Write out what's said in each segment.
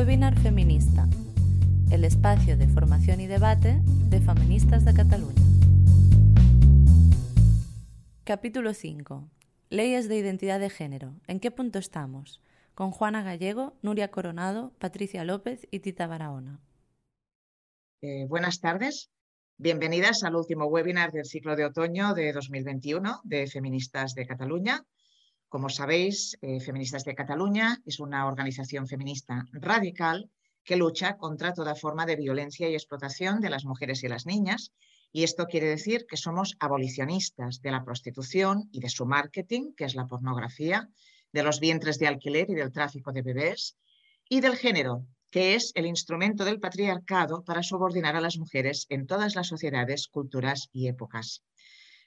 Webinar Feminista, el espacio de formación y debate de feministas de Cataluña. Capítulo 5. Leyes de identidad de género. ¿En qué punto estamos? Con Juana Gallego, Nuria Coronado, Patricia López y Tita Barahona. Eh, buenas tardes. Bienvenidas al último webinar del ciclo de otoño de 2021 de Feministas de Cataluña. Como sabéis, eh, Feministas de Cataluña es una organización feminista radical que lucha contra toda forma de violencia y explotación de las mujeres y las niñas. Y esto quiere decir que somos abolicionistas de la prostitución y de su marketing, que es la pornografía, de los vientres de alquiler y del tráfico de bebés, y del género, que es el instrumento del patriarcado para subordinar a las mujeres en todas las sociedades, culturas y épocas.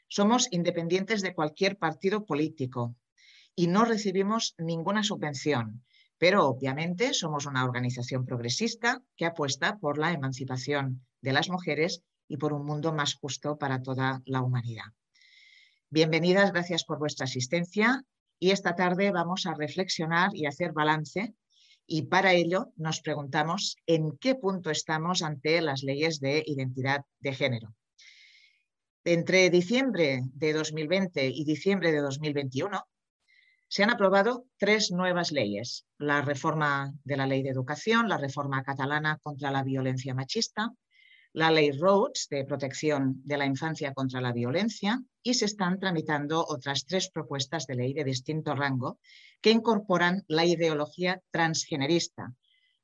Somos independientes de cualquier partido político y no recibimos ninguna subvención, pero obviamente somos una organización progresista que apuesta por la emancipación de las mujeres y por un mundo más justo para toda la humanidad. Bienvenidas, gracias por vuestra asistencia y esta tarde vamos a reflexionar y hacer balance y para ello nos preguntamos en qué punto estamos ante las leyes de identidad de género. Entre diciembre de 2020 y diciembre de 2021 se han aprobado tres nuevas leyes. La reforma de la ley de educación, la reforma catalana contra la violencia machista, la ley Rhodes de protección de la infancia contra la violencia y se están tramitando otras tres propuestas de ley de distinto rango que incorporan la ideología transgenerista,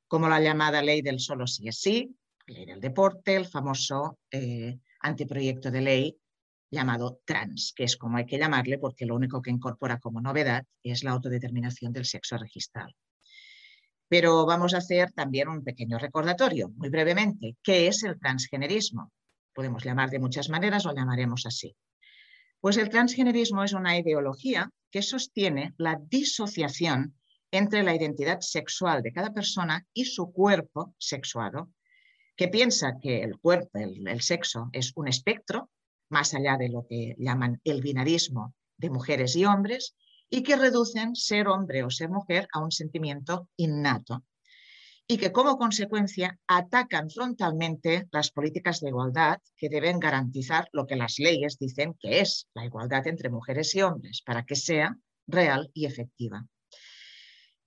como la llamada ley del solo sí es sí, ley del deporte, el famoso eh, anteproyecto de ley llamado trans, que es como hay que llamarle porque lo único que incorpora como novedad es la autodeterminación del sexo registrado. Pero vamos a hacer también un pequeño recordatorio, muy brevemente. ¿Qué es el transgenerismo? Podemos llamar de muchas maneras, lo llamaremos así. Pues el transgenerismo es una ideología que sostiene la disociación entre la identidad sexual de cada persona y su cuerpo sexuado, que piensa que el cuerpo, el sexo, es un espectro, más allá de lo que llaman el binarismo de mujeres y hombres, y que reducen ser hombre o ser mujer a un sentimiento innato y que como consecuencia atacan frontalmente las políticas de igualdad que deben garantizar lo que las leyes dicen que es la igualdad entre mujeres y hombres para que sea real y efectiva.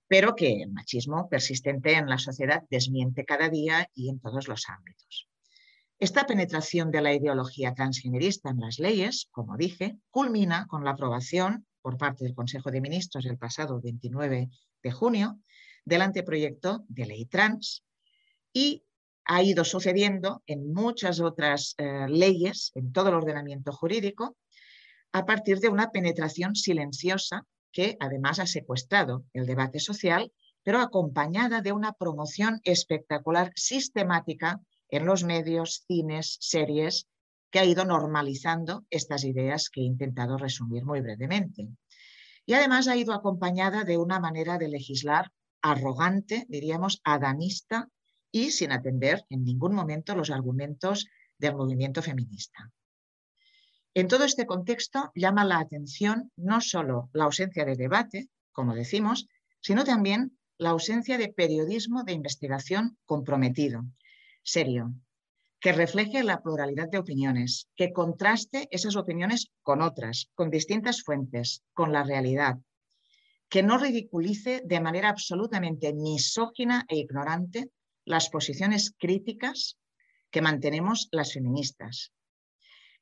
Pero que el machismo persistente en la sociedad desmiente cada día y en todos los ámbitos. Esta penetración de la ideología transgenerista en las leyes, como dije, culmina con la aprobación por parte del Consejo de Ministros el pasado 29 de junio del anteproyecto de ley trans y ha ido sucediendo en muchas otras eh, leyes, en todo el ordenamiento jurídico, a partir de una penetración silenciosa que además ha secuestrado el debate social, pero acompañada de una promoción espectacular sistemática en los medios, cines, series que ha ido normalizando estas ideas que he intentado resumir muy brevemente. Y además ha ido acompañada de una manera de legislar arrogante, diríamos, adamista y sin atender en ningún momento los argumentos del movimiento feminista. En todo este contexto llama la atención no solo la ausencia de debate, como decimos, sino también la ausencia de periodismo de investigación comprometido, serio, que refleje la pluralidad de opiniones, que contraste esas opiniones con otras, con distintas fuentes, con la realidad, que no ridiculice de manera absolutamente misógina e ignorante las posiciones críticas que mantenemos las feministas,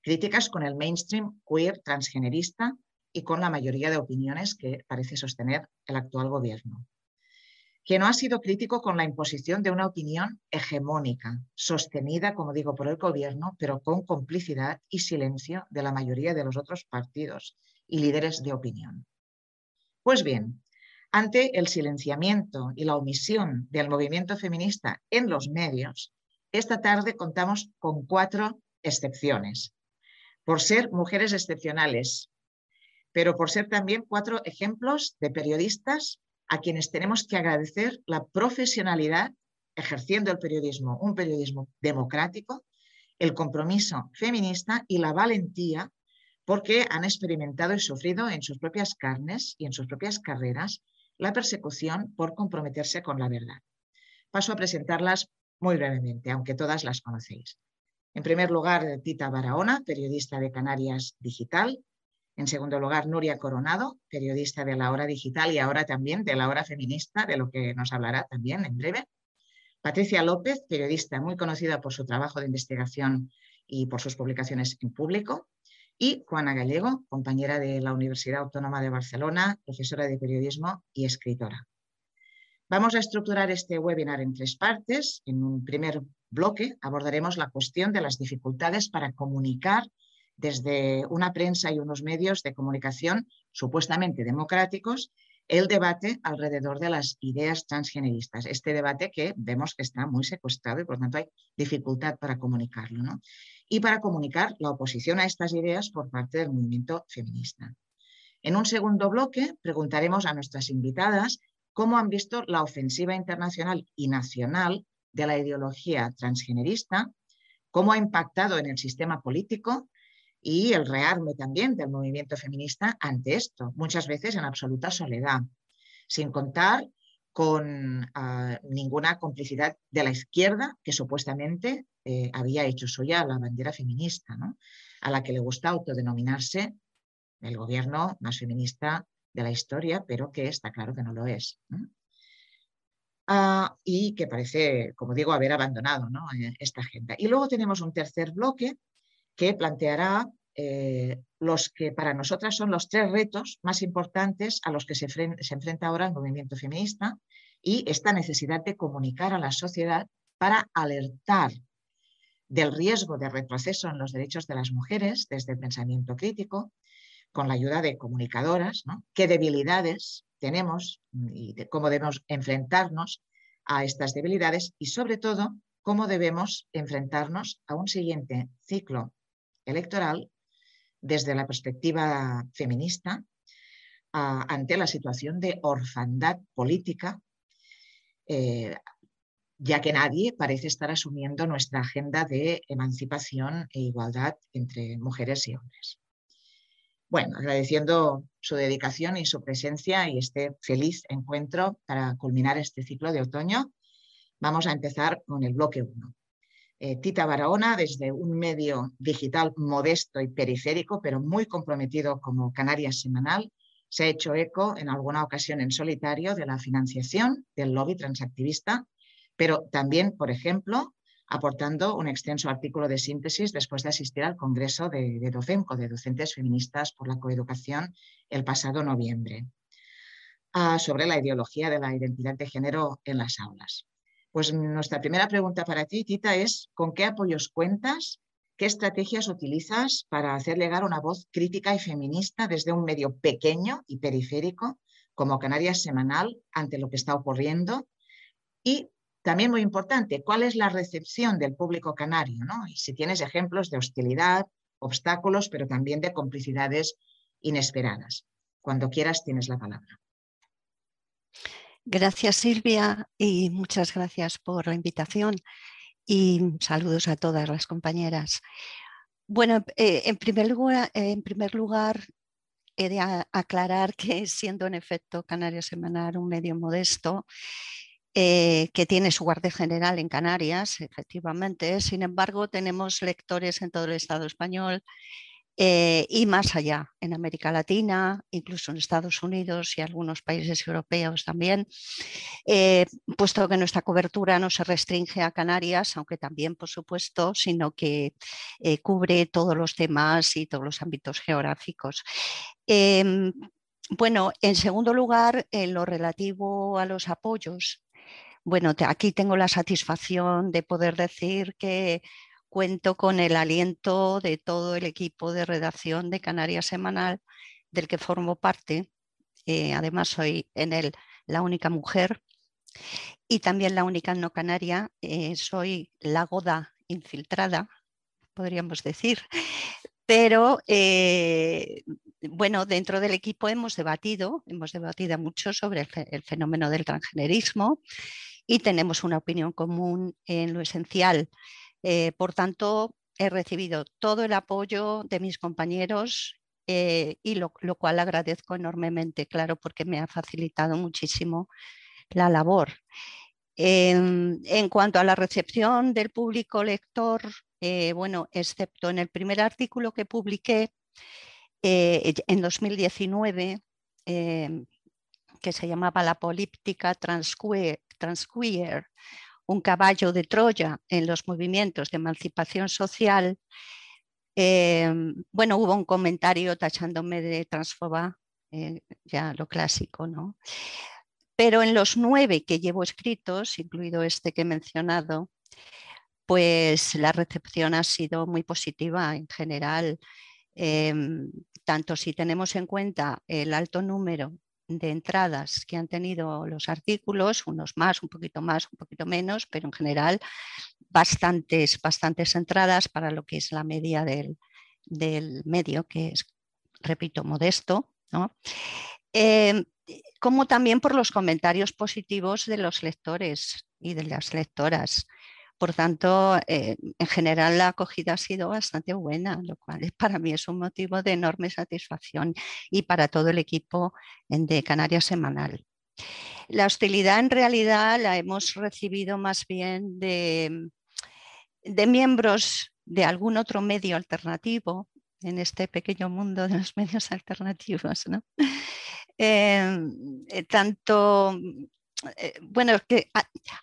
críticas con el mainstream queer transgenerista y con la mayoría de opiniones que parece sostener el actual gobierno que no ha sido crítico con la imposición de una opinión hegemónica, sostenida, como digo, por el gobierno, pero con complicidad y silencio de la mayoría de los otros partidos y líderes de opinión. Pues bien, ante el silenciamiento y la omisión del movimiento feminista en los medios, esta tarde contamos con cuatro excepciones, por ser mujeres excepcionales, pero por ser también cuatro ejemplos de periodistas a quienes tenemos que agradecer la profesionalidad ejerciendo el periodismo, un periodismo democrático, el compromiso feminista y la valentía porque han experimentado y sufrido en sus propias carnes y en sus propias carreras la persecución por comprometerse con la verdad. paso a presentarlas muy brevemente, aunque todas las conocéis. En primer lugar, Tita Barahona, periodista de Canarias Digital. En segundo lugar, Nuria Coronado, periodista de La Hora Digital y ahora también de La Hora Feminista, de lo que nos hablará también en breve. Patricia López, periodista muy conocida por su trabajo de investigación y por sus publicaciones en público. Y Juana Gallego, compañera de la Universidad Autónoma de Barcelona, profesora de periodismo y escritora. Vamos a estructurar este webinar en tres partes. En un primer bloque abordaremos la cuestión de las dificultades para comunicar desde una prensa y unos medios de comunicación supuestamente democráticos el debate alrededor de las ideas transgeneristas. Este debate que vemos que está muy secuestrado y por tanto hay dificultad para comunicarlo. Y para comunicar la oposición a estas ideas por parte del movimiento feminista. En un segundo bloque preguntaremos a nuestras invitadas cómo han visto la ofensiva internacional y nacional de la ideología transgenerista, cómo ha impactado en el sistema político y el rearme también del movimiento feminista ante esto, muchas veces en absoluta soledad, sin contar con ah, ninguna complicidad de la izquierda que supuestamente eh, había hecho suya la bandera feminista, a la que le gusta autodenominarse el gobierno más feminista de la historia, pero que está claro que no lo es. Ah, y que parece, como digo, haber abandonado eh, esta agenda. Y luego tenemos un tercer bloque que planteará eh, los que para nosotras son los tres retos más importantes a los que se, se enfrenta ahora el movimiento feminista y esta necesidad de comunicar a la sociedad para alertar del riesgo de retroceso en los derechos de las mujeres desde el pensamiento crítico, con la ayuda de comunicadoras, qué debilidades tenemos y cómo debemos enfrentarnos a estas debilidades y sobre todo cómo debemos enfrentarnos a un siguiente ciclo electoral desde la perspectiva feminista ante la situación de orfandad política, eh, ya que nadie parece estar asumiendo nuestra agenda de emancipación e igualdad entre mujeres y hombres. Bueno, agradeciendo su dedicación y su presencia y este feliz encuentro para culminar este ciclo de otoño, vamos a empezar con el bloque 1. Eh, Tita Barahona, desde un medio digital modesto y periférico, pero muy comprometido como Canarias Semanal, se ha hecho eco en alguna ocasión en solitario de la financiación del lobby transactivista, pero también, por ejemplo, aportando un extenso artículo de síntesis después de asistir al Congreso de, de de Docentes Feministas por la Coeducación, el pasado noviembre, ah, sobre la ideología de la identidad de género en las aulas. Pues nuestra primera pregunta para ti, Tita, es ¿con qué apoyos cuentas? ¿Qué estrategias utilizas para hacer llegar una voz crítica y feminista desde un medio pequeño y periférico como Canarias Semanal ante lo que está ocurriendo? Y también muy importante, ¿cuál es la recepción del público canario? Y si tienes ejemplos de hostilidad, obstáculos, pero también de complicidades inesperadas. Cuando quieras tienes la palabra. Gracias Silvia y muchas gracias por la invitación y saludos a todas las compañeras. Bueno, eh, en, primer lugar, en primer lugar he de aclarar que siendo en efecto Canarias Semanal un medio modesto, eh, que tiene su guardia general en Canarias, efectivamente. Sin embargo, tenemos lectores en todo el Estado español eh, y más allá, en América Latina, incluso en Estados Unidos y algunos países europeos también, eh, puesto que nuestra cobertura no se restringe a Canarias, aunque también, por supuesto, sino que cubre todos los temas y todos los ámbitos geográficos. Em, bueno, en segundo lugar, en lo relativo a los apoyos bueno, aquí tengo la satisfacción de poder decir que cuento con el aliento de todo el equipo de redacción de Canarias Semanal, del que formo parte. Eh, además, soy en él la única mujer y también la única no canaria. Eh, soy la goda infiltrada, podríamos decir. Pero eh, bueno, dentro del equipo hemos debatido, hemos debatido mucho sobre el fenómeno del transgenerismo y tenemos una opinión común en lo esencial. Eh, por tanto, he recibido todo el apoyo de mis compañeros eh, y lo, cual agradezco enormemente, claro, porque me ha facilitado muchísimo la labor. en cuanto a la recepción del público lector, eh, bueno, excepto en el primer artículo que publiqué en 2019, em, que se llamaba La política transqueer, un caballo de Troya en los movimientos de emancipación social, em, bueno, hubo un comentario tachándome de transfoba, eh, ya lo clásico, ¿no? Pero en los nueve que llevo escritos, incluido este que he mencionado, pues la recepción ha sido muy positiva en general, em, tanto si tenemos en cuenta el alto número de entradas que han tenido los artículos, unos más, un poquito más, un poquito menos, pero en general bastantes, bastantes entradas para lo que es la media del, medio, que es, repito, modesto. Em, como también por los comentarios positivos de los lectores y de las lectoras. Por tanto, eh, en general la acogida ha sido bastante buena, lo cual para mí es un motivo de enorme satisfacción y para todo el equipo de Canarias Semanal. La hostilidad en realidad la hemos recibido más bien de, miembros de algún otro medio alternativo en este pequeño mundo de los medios alternativos. Em, eh, tanto eh, bueno, que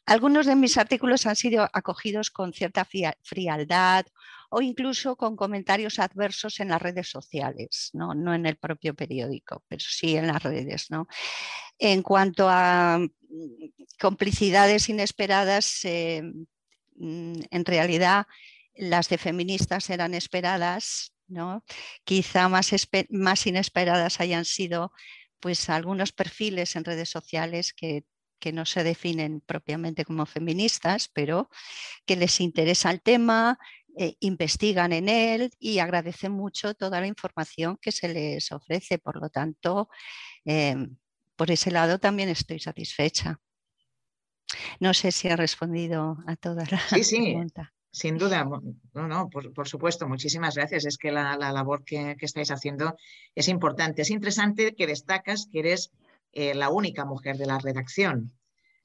algunos de mis artículos han sido acogidos con cierta frialdad o incluso con comentarios adversos en las redes sociales, no, en el propio periódico, pero sí en las redes. En cuanto a mm, complicidades inesperadas, eh, mm, en realidad las de feministas eran esperadas, ¿no? quizá más, más inesperadas hayan sido pues algunos perfiles en redes sociales que que no se definen propiamente como feministas, pero que les interesa el tema, eh, investigan en él y agradecen mucho toda la información que se les ofrece. Por lo tanto, em, por ese lado también estoy satisfecha. No sé si ha respondido a toda la sí, sí. Sin duda, no, no, por, supuesto, muchísimas gracias. Es que la, labor que, estáis haciendo es importante. Es interesante que destacas que eres eh, la única mujer de la redacción.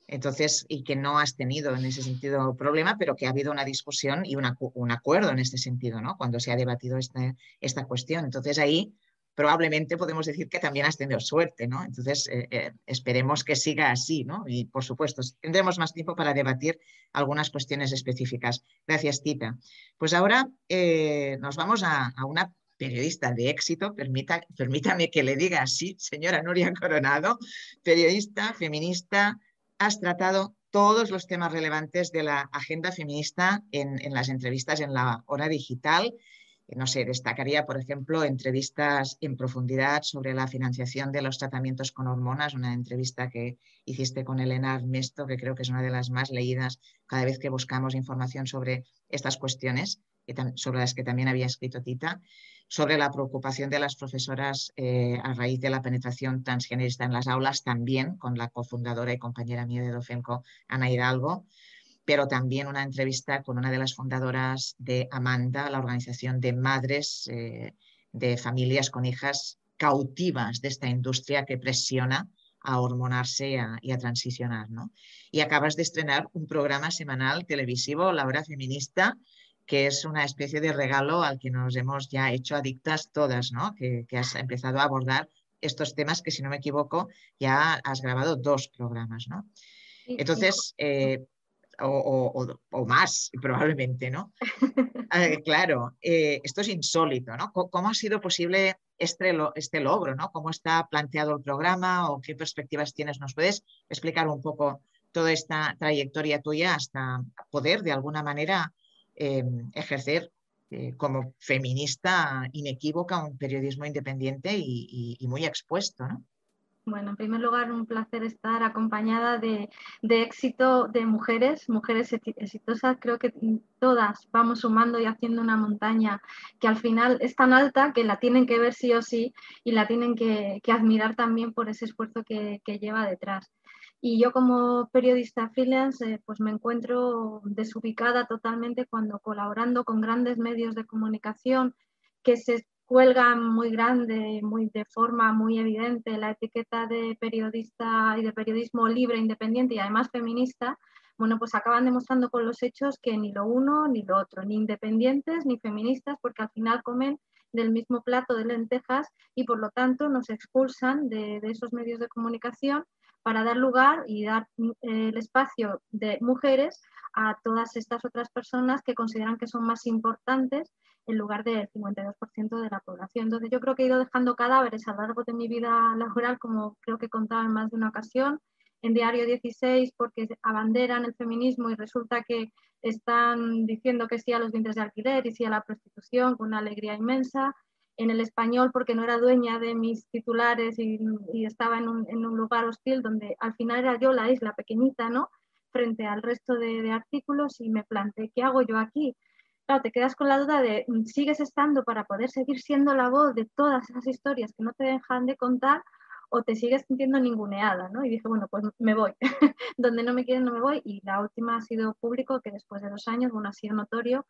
Entonces, y que no has tenido en ese sentido problema, pero que ha habido una discusión y un acuerdo en este sentido, ¿no? Cuando se ha debatido esta, esta cuestión. Entonces, ahí probablemente podemos decir que también has tenido suerte, ¿no? Entonces, eh, eh, esperemos que siga así, ¿no? Y por supuesto, tendremos más tiempo para debatir algunas cuestiones específicas. Gracias, Tita. Pues ahora nos vamos a, a una periodista de éxito, permítame que le diga así, señora Nuria Coronado, periodista, feminista, has tratado todos los temas relevantes de la agenda feminista en, las entrevistas en la hora digital. No sé, destacaría, por ejemplo, entrevistas en profundidad sobre la financiación de los tratamientos con hormonas, una entrevista que hiciste con Elena Armesto, que creo que es una de las más leídas cada vez que buscamos información sobre estas cuestiones, sobre las que también había escrito Tita sobre la preocupación de las profesoras eh, a raíz de la penetración transgenerista en las aulas, también con la cofundadora y compañera mía de Dofenco, Ana Hidalgo, pero también una entrevista con una de las fundadoras de Amanda, la organización de madres eh, de familias con hijas cautivas de esta industria que presiona a hormonarse y a, transicionar. Y acabas de estrenar un programa semanal televisivo, La Hora Feminista, que es una especie de regalo al que nos hemos ya hecho adictas todas, ¿no? Que, has empezado a abordar estos temas que, si no me equivoco, ya has grabado dos programas, ¿no? Entonces, eh, o, más, probablemente, ¿no? Eh, claro, eh, esto es insólito, ¿no? ¿Cómo ha sido posible este, este logro, ¿no? ¿Cómo está planteado el programa o qué perspectivas tienes? ¿Nos puedes explicar un poco toda esta trayectoria tuya hasta poder, de alguna manera, Em, ejercer eh, como feminista inequívoca un periodismo independiente y, muy expuesto. ¿no? Bueno, en primer lugar, un placer estar acompañada de, éxito de mujeres, mujeres exitosas. Creo que todas vamos sumando y haciendo una montaña que al final es tan alta que la tienen que ver sí o sí y la tienen que, admirar también por ese esfuerzo que lleva detrás. Y yo como periodista freelance eh, pues me encuentro desubicada totalmente cuando colaborando con grandes medios de comunicación que se cuelgan muy grande, muy de forma muy evidente la etiqueta de periodista y de periodismo libre, independiente y además feminista, bueno, pues acaban demostrando con los hechos que ni lo uno ni lo otro, ni independientes ni feministas, porque al final comen del mismo plato de lentejas y por lo tanto nos expulsan de, esos medios de comunicación para dar lugar y dar eh, el espacio de mujeres a todas estas otras personas que consideran que son más importantes en lugar del 52% de la población. Entonces yo creo que he ido dejando cadáveres a lo largo de mi vida laboral, como creo que contaba en más de una ocasión, en Diario 16 porque abanderan el feminismo y resulta que están diciendo que sí a los vientres de alquiler y sí a la prostitución con una alegría inmensa. En el español porque no era dueña de mis titulares y, estaba en un, en un, lugar hostil donde al final era yo la isla pequeñita, ¿no? Frente al resto de, de artículos y me planteé, ¿qué hago yo aquí? Claro, te quedas con la duda de, ¿sigues estando para poder seguir siendo la voz de todas esas historias que no te dejan de contar o te sigues sintiendo ninguneada, ¿no? Y dije, bueno, pues me voy. Donde no me quieren, no me voy. Y la última ha sido público, que después de dos años, bueno, ha sido notorio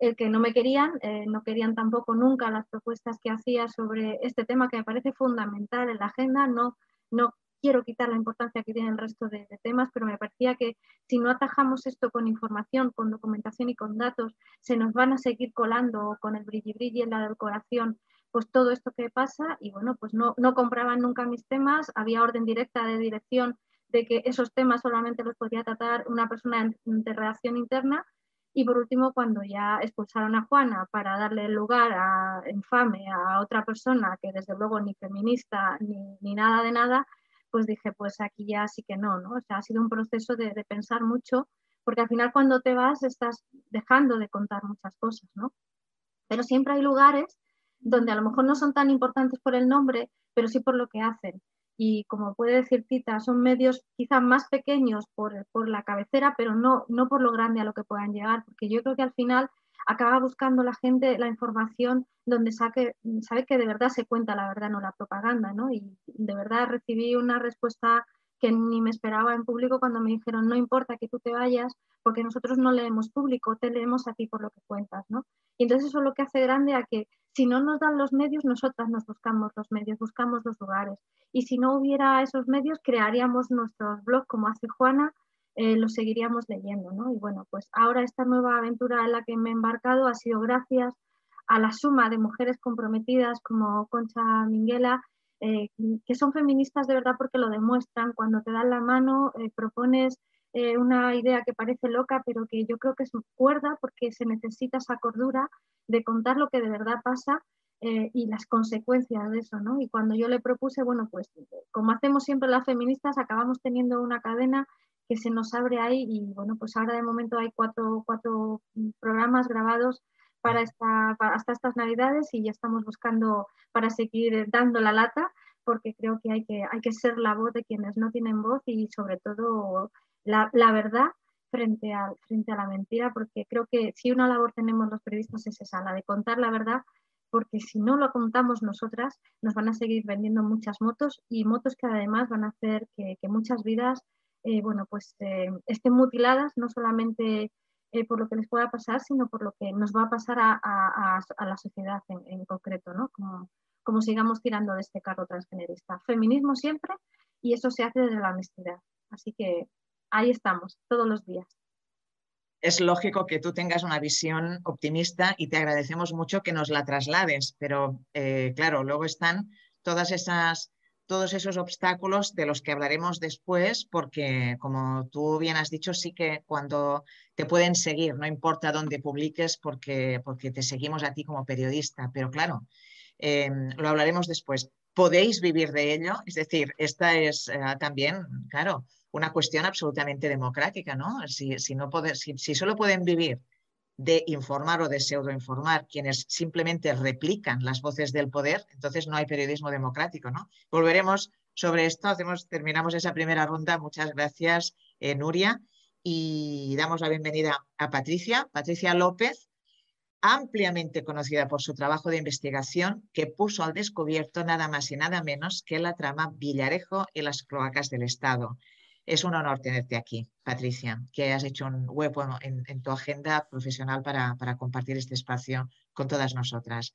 el que no me querían, eh, no querían tampoco nunca las propuestas que hacía sobre este tema que me parece fundamental en la agenda. No, no quiero quitar la importancia que tiene el resto de, temas, pero me parecía que si no atajamos esto con información, con documentación y con datos, se nos van a seguir colando con el brilli brilli en la decoración pues todo esto que pasa. Y bueno, pues no, no compraban nunca mis temas, había orden directa de dirección de que esos temas solamente los podía tratar una persona de redacción interna y por último, cuando ya expulsaron a Juana para darle lugar a infame a otra persona que desde luego ni feminista ni, ni nada de nada, pues dije, pues aquí ya sí que no, ¿no? O sea, ha sido un proceso de, de, pensar mucho, porque al final cuando te vas estás dejando de contar muchas cosas, ¿no? Pero siempre hay lugares donde a lo mejor no son tan importantes por el nombre, pero sí por lo que hacen. Y como puede decir Tita, son medios quizás más pequeños por, la cabecera, pero no, no por lo grande a lo que puedan llegar, porque yo creo que al final acaba buscando la gente la información donde sabe que de verdad se cuenta la verdad, no la propaganda, ¿no? Y de verdad recibí una respuesta que ni me esperaba en público cuando me dijeron, no importa que tú te vayas, porque nosotros no leemos público, te leemos a ti por lo que cuentas, ¿no? Y entonces eso es lo que hace grande a que si no nos dan los medios, nosotras nos buscamos los medios, buscamos los lugares. Y si no hubiera esos medios, crearíamos nuestros blogs como hace Juana, eh, los seguiríamos leyendo, ¿no? Y bueno, pues ahora esta nueva aventura en la que me he embarcado ha sido gracias a la suma de mujeres comprometidas como Concha Minguela, eh, que son feministas de verdad porque lo demuestran. Cuando te dan la mano, eh, propones eh, una idea que parece loca, pero que yo creo que es cuerda porque se necesita esa cordura de contar lo que de verdad pasa y las consecuencias de eso, ¿no? Y cuando yo le propuse, bueno, pues como hacemos siempre las feministas, acabamos teniendo una cadena que se nos abre ahí y bueno, pues ahora de momento hay cuatro, cuatro programas grabados para, esta, hasta estas navidades y ya estamos buscando para seguir dando la lata porque creo que hay que, hay que ser la voz de quienes no tienen voz y sobre todo la, verdad frente a, frente a la mentira, porque creo que si una labor tenemos los periodistas es esa, la de contar la verdad, porque si no lo contamos nosotras, nos van a seguir vendiendo muchas motos y motos que además van a hacer que, muchas vidas, eh, bueno, pues eh, estén mutiladas, no solamente eh, por lo que les pueda pasar, sino por lo que nos va a pasar a, la sociedad en, concreto, ¿no? Como, como sigamos tirando de este carro transgenerista. Feminismo siempre y eso se hace desde la honestidad. Así que ahí estamos, todos los días. Es lógico que tú tengas una visión optimista y te agradecemos mucho que nos la traslades, pero eh, claro, luego están todas esas, todos esos obstáculos de los que hablaremos después, porque como tú bien has dicho, sí que cuando te pueden seguir, no importa dónde publiques, porque, porque te seguimos a ti como periodista, pero claro, em, lo hablaremos después. ¿Podéis vivir de ello? Es decir, esta es eh, también, claro, una cuestión absolutamente democrática, ¿no? Si, no si, solo pueden vivir de informar o de pseudoinformar quienes simplemente replican las voces del poder, entonces no hay periodismo democrático, ¿no? Volveremos sobre esto, hacemos, terminamos esa primera ronda. Muchas gracias, eh, Nuria, y damos la bienvenida a Patricia, Patricia López, ampliamente conocida por su trabajo de investigación que puso al descubierto nada más y nada menos que la trama Villarejo y las cloacas del Estado. Es un honor tenerte aquí, Patricia, que hayas hecho un hueco en, tu agenda profesional para, compartir este espacio con todas nosotras.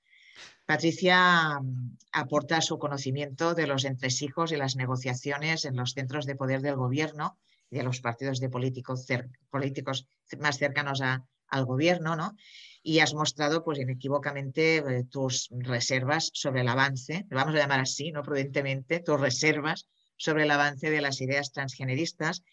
Patricia mm, aporta su conocimiento de los entresijos y las negociaciones en los centros de poder del gobierno y de los partidos de políticos, más cercanos al gobierno, ¿no? Y has mostrado, pues inequívocamente, eh, tus reservas sobre el avance, lo vamos a llamar así, ¿no? Prudentemente, tus reservas sobre el avance de las ideas transgeneristas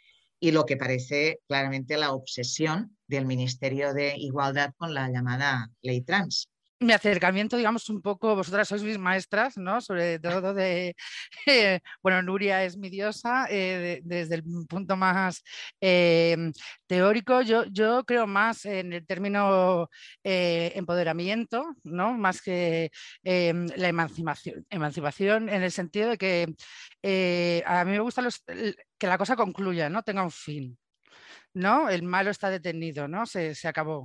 y lo que parece claramente la obsesión del Ministerio de Igualdad con la llamada ley trans mi acercamiento, digamos, un poco, vosotras sois mis maestras, ¿no? Sobre todo de, bueno, Nuria es mi diosa, eh, desde el punto más eh, teórico, yo, yo creo más en el término eh, empoderamiento, ¿no? Más que em, la emancipación, emancipación en el sentido de que a mí me gusta que la cosa concluya, ¿no? Tenga un fin. ¿no? El malo está detenido, ¿no? Se, se acabó.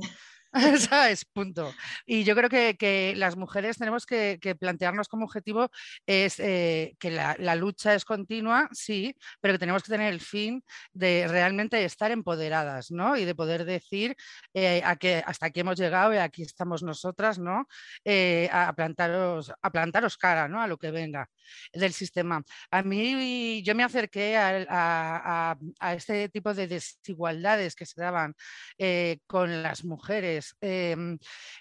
¿Sabes? Punto. Y yo creo que, las mujeres tenemos que, plantearnos como objetivo es eh, que la, lucha es continua, sí, pero que tenemos que tener el fin de realmente estar empoderadas, ¿no? Y de poder decir eh, a que hasta aquí hemos llegado y aquí estamos nosotras, ¿no? Eh, a, plantaros, a plantaros cara, ¿no? A lo que venga del sistema. A mí yo me acerqué a, este tipo de desigualdades que se daban con las mujeres Em,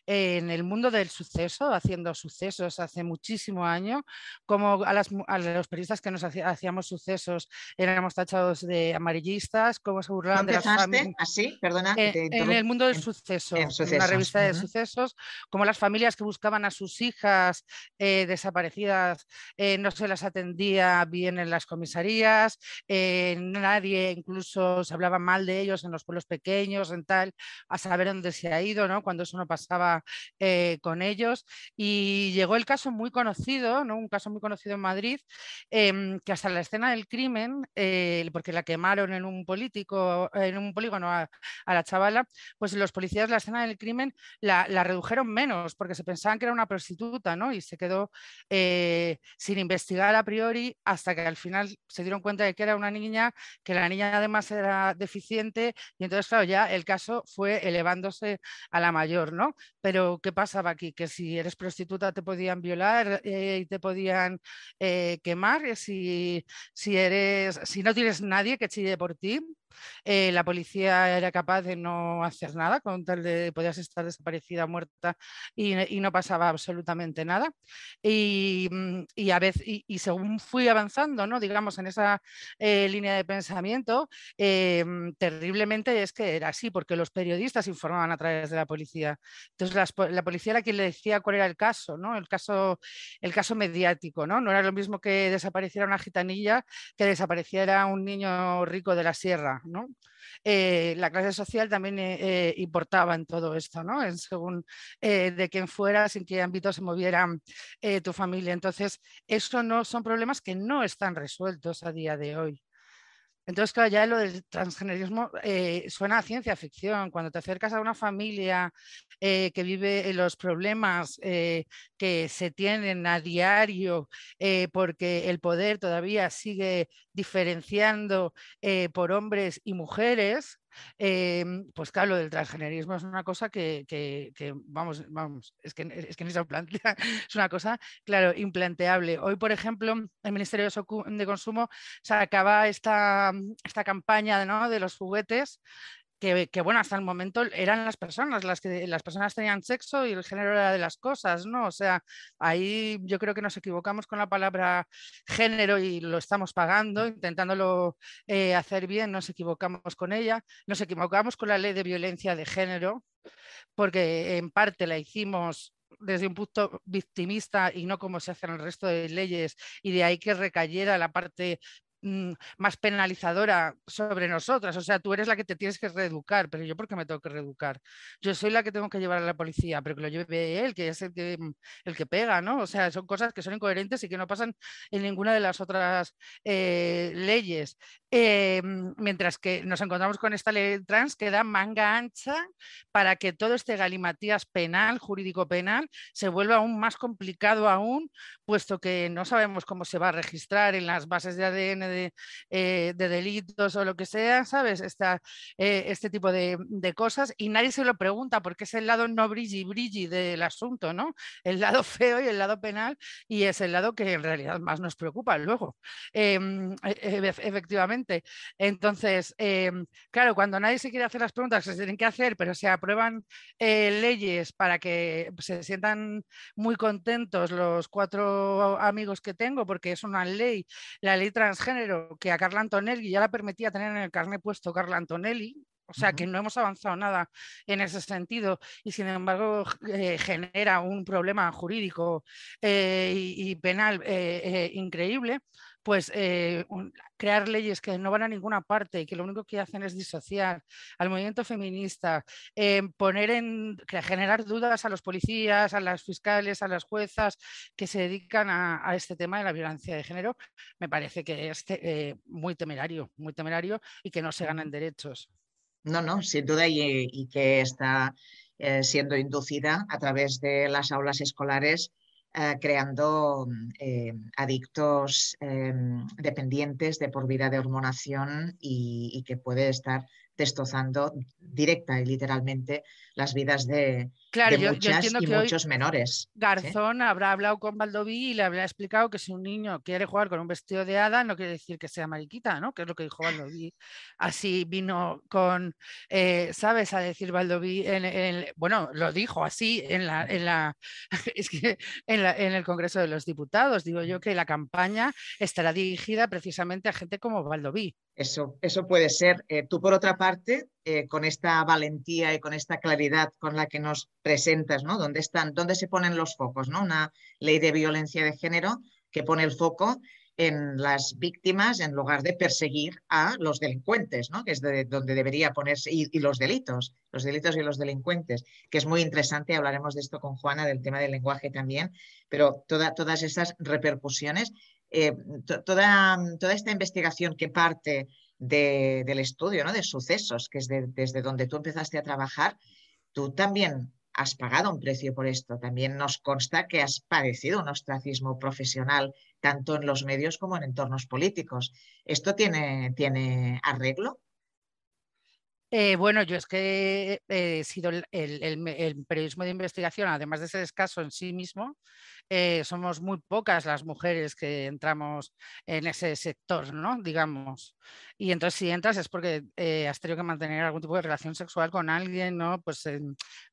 en el mundo del suceso, haciendo sucesos hace muchísimo año, como a, los periodistas que nos hacíamos sucesos éramos tachados de amarillistas, cómo se burlaban de las familias. así? Perdona. Eh, en, el mundo del suceso, en, una revista de sucesos, como las familias que buscaban a sus hijas eh, desaparecidas eh, no se las atendía bien en las comisarías, nadie incluso se hablaba mal de ellos en los pueblos pequeños, en tal, a saber dónde se ha Cuando eso no pasaba eh, con ellos. Y llegó el caso muy conocido, ¿no? Un caso muy conocido en Madrid, em, que hasta la escena del crimen, eh, porque la quemaron en un político, en un polígono a, la chavala, pues los policías la escena del crimen la, redujeron menos, porque se pensaban que era una prostituta, ¿no? Y se quedó eh, sin investigar a priori hasta que al final se dieron cuenta de que era una niña, que la niña además era deficiente, y entonces, claro, ya el caso fue elevándose a la mayor, ¿no? Pero ¿qué pasaba aquí? Que si eres prostituta te podían violar eh, y te podían eh, quemar, si, si, eres, si no tienes nadie que chille por ti, eh, la policía era capaz de no hacer nada, con tal de podías estar desaparecida, muerta y, no pasaba absolutamente nada. Y, mm, a veces, y, según fui avanzando, ¿no? digamos, en esa eh, línea de pensamiento, eh, mm, terriblemente es que era así, porque los periodistas informaban a través de la policía. Entonces la policía era quien le decía cuál era el caso, ¿no? el, caso el caso mediático. ¿no? no era lo mismo que desapareciera una gitanilla que desapareciera un niño rico de la sierra. Eh, la clase social también eh, eh, importaba en todo esto, ¿no? Según de quién fueras, en qué ámbito se moviera tu familia. Entonces, eso no son problemas que no están resueltos a día de hoy. Entonces, claro, ya lo del transgenerismo eh, suena a ciencia ficción. Cuando te acercas a una familia eh, que vive los problemas eh, que se tienen a diario, porque el poder todavía sigue diferenciando por hombres y mujeres, Em, pues claro, lo del transgenerismo es una cosa que, vamos, vamos, es que, es que se plantea, es una cosa, claro, implanteable. Hoy, por ejemplo, el Ministerio de Consumo sacaba esta, esta campaña ¿no? de los juguetes que, bueno, hasta el momento eran las personas las que las personas tenían sexo y el género era de las cosas, ¿no? O sea, ahí yo creo que nos equivocamos con la palabra género y lo estamos pagando, intentándolo eh, hacer bien, nos equivocamos con ella, nos equivocamos con la ley de violencia de género, porque en parte la hicimos desde un punto victimista y no como se hace en el resto de leyes, y de ahí que recayera la parte más penalizadora sobre nosotras. O sea, tú eres la que te tienes que reeducar, pero yo ¿por qué me tengo que reeducar? Yo soy la que tengo que llevar a la policía, pero que lo lleve él, que es el que, mm, pega, ¿no? O sea, son cosas que son incoherentes y que no pasan en ninguna de las otras eh, leyes. Eh, mm, mientras que nos encontramos con esta ley trans que da manga ancha para que todo este galimatías penal, jurídico penal, se vuelva aún más complicado aún, puesto que no sabemos cómo se va a registrar en las bases de ADN de, eh, delitos o lo que sea, ¿sabes? Eh, este tipo de, cosas y nadie se lo pregunta porque es el lado no brilli brilli del asunto, ¿no? El lado feo y el lado penal y es el lado que en realidad más nos preocupa luego, em, e, e, efectivamente. Entonces, em, claro, cuando nadie se quiere hacer las preguntas que se tienen que hacer, pero se aprueban eh, leyes para que se sientan muy contentos los cuatro amigos que tengo, porque es una ley, la ley transgénero, que a Carla Antonelli ya la permitía tener en el carnet puesto Carla Antonelli, o sea que no hemos avanzado nada en ese sentido y sin embargo eh, genera un problema jurídico eh, y, penal increíble pues eh, crear leyes que no van a ninguna parte y que lo único que hacen es disociar al movimiento feminista, eh, poner en, generar dudas a los policías, a las fiscales, a las juezas que se dedican a, este tema de la violencia de género, me parece que es eh, muy temerario, muy temerario y que no se ganan derechos. No, no, sin duda y que está siendo inducida a través de las aulas escolares eh, creando eh, adictos em, dependientes de por vida de hormonación y, que puede estar destrozando directa y literalmente las vidas de, claro, muchas y muchos menores. Garzón habrá hablado con Valdoví y le habrá explicado que si un niño quiere jugar con un vestido de hada no quiere decir que sea mariquita, ¿no? Que es lo que dijo Valdoví. Así vino con, eh, ¿sabes? A decir Valdoví, en, bueno, lo dijo así en la, en la, es que en, en el Congreso de los Diputados. Digo yo que la campaña estará dirigida precisamente a gente como Valdoví. Eso, eso puede ser. Eh, tú, por otra parte, eh, con esta valentía y con esta claridad con la que nos presentas, ¿no? ¿Dónde, están, dónde se ponen los focos? ¿no? Una ley de violencia de género que pone el foco en las víctimas en lugar de perseguir a los delincuentes, ¿no? que es de donde debería ponerse, y, los delitos, los delitos y los delincuentes, que es muy interesante, hablaremos de esto con Juana, del tema del lenguaje también, pero todas esas repercusiones eh, toda, toda esta investigación que parte del estudio, ¿no? de sucesos, que es desde donde tú empezaste a trabajar, tú también has pagado un precio por esto. También nos consta que has padecido un ostracismo profesional, tanto en los medios como en entornos políticos. ¿Esto tiene, tiene arreglo? Eh, bueno, yo es que he sido el, periodismo de investigación, además de ser escaso en sí mismo, eh, somos muy pocas las mujeres que entramos en ese sector, ¿no? Digamos. Y entonces si entras es porque eh, has tenido que mantener algún tipo de relación sexual con alguien, ¿no? Pues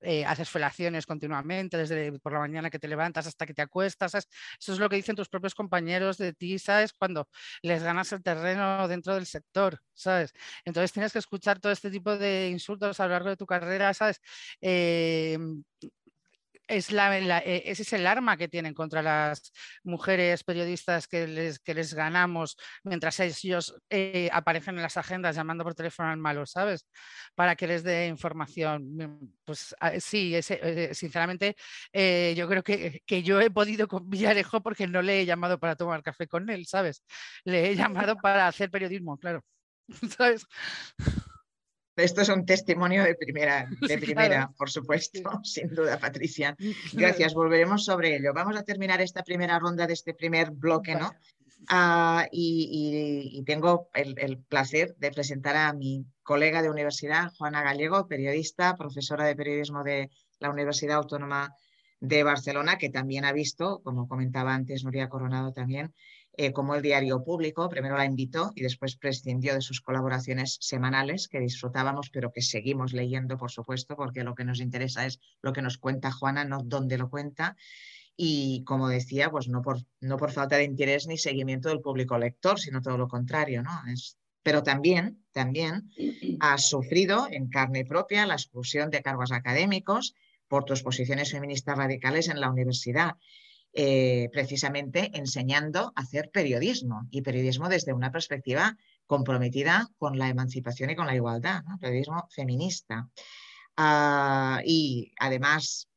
eh, haces felaciones continuamente, desde por la mañana que te levantas hasta que te acuestas. Eso es lo que dicen tus propios compañeros de ti, ¿sabes? Cuando les ganas el terreno dentro del sector, ¿sabes? Entonces tienes que escuchar todo este tipo de insultos a lo largo de tu carrera, ¿sabes? Es la, e, ese es el arma que tienen contra las mujeres periodistas que les, que les ganamos mientras ellos eh, aparecen en las agendas llamando por teléfono al malo, ¿sabes? Para que les dé información. Pues ah, sí, eh, sinceramente eh, yo creo que, que, yo he podido con Villarejo porque no le he llamado para tomar café con él, ¿sabes? Le he llamado para hacer periodismo, claro. ¿Sabes? Esto es un testimonio de primera, de primera por supuesto, sin duda, Patricia. Gracias, volveremos sobre ello. Vamos a terminar esta primera ronda de este primer bloque, ¿no? Ah, y, tengo el, placer de presentar a mi colega de universidad, Juana Gallego, periodista, profesora de periodismo de la Universidad Autónoma de Barcelona, que también ha visto, como comentaba antes Nuria Coronado también, eh, como el diario público primero la invitó y después prescindió de sus colaboraciones semanales que disfrutábamos, pero que seguimos leyendo, por supuesto, porque lo que nos interesa es lo que nos cuenta Juana, no dónde lo cuenta. Y como decía, pues no por, no por falta de interés ni seguimiento del público lector, sino todo lo contrario, ¿no? Es, pero también, también ha sufrido en carne propia la exclusión de cargos académicos por tus posiciones feministas radicales en la universidad eh, precisamente enseñando a hacer periodismo y periodismo desde una perspectiva comprometida con la emancipación y con la igualdad, periodismo feminista. Ah, y además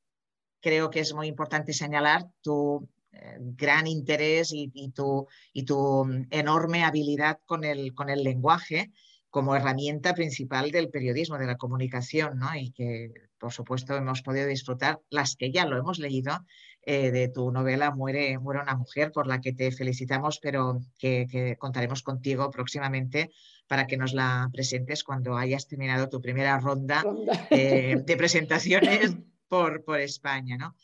creo que es muy importante señalar tu eh, gran interés y, tu, y, tu, enorme habilidad con el, con el lenguaje como herramienta principal del periodismo, de la comunicación, ¿no? y que por supuesto hemos podido disfrutar, las que ya lo hemos leído, eh, de tu novela Muere, Muere una mujer, por la que te felicitamos, pero que, contaremos contigo próximamente para que nos la presentes cuando hayas terminado tu primera ronda, eh, de presentaciones por, por España. ¿no?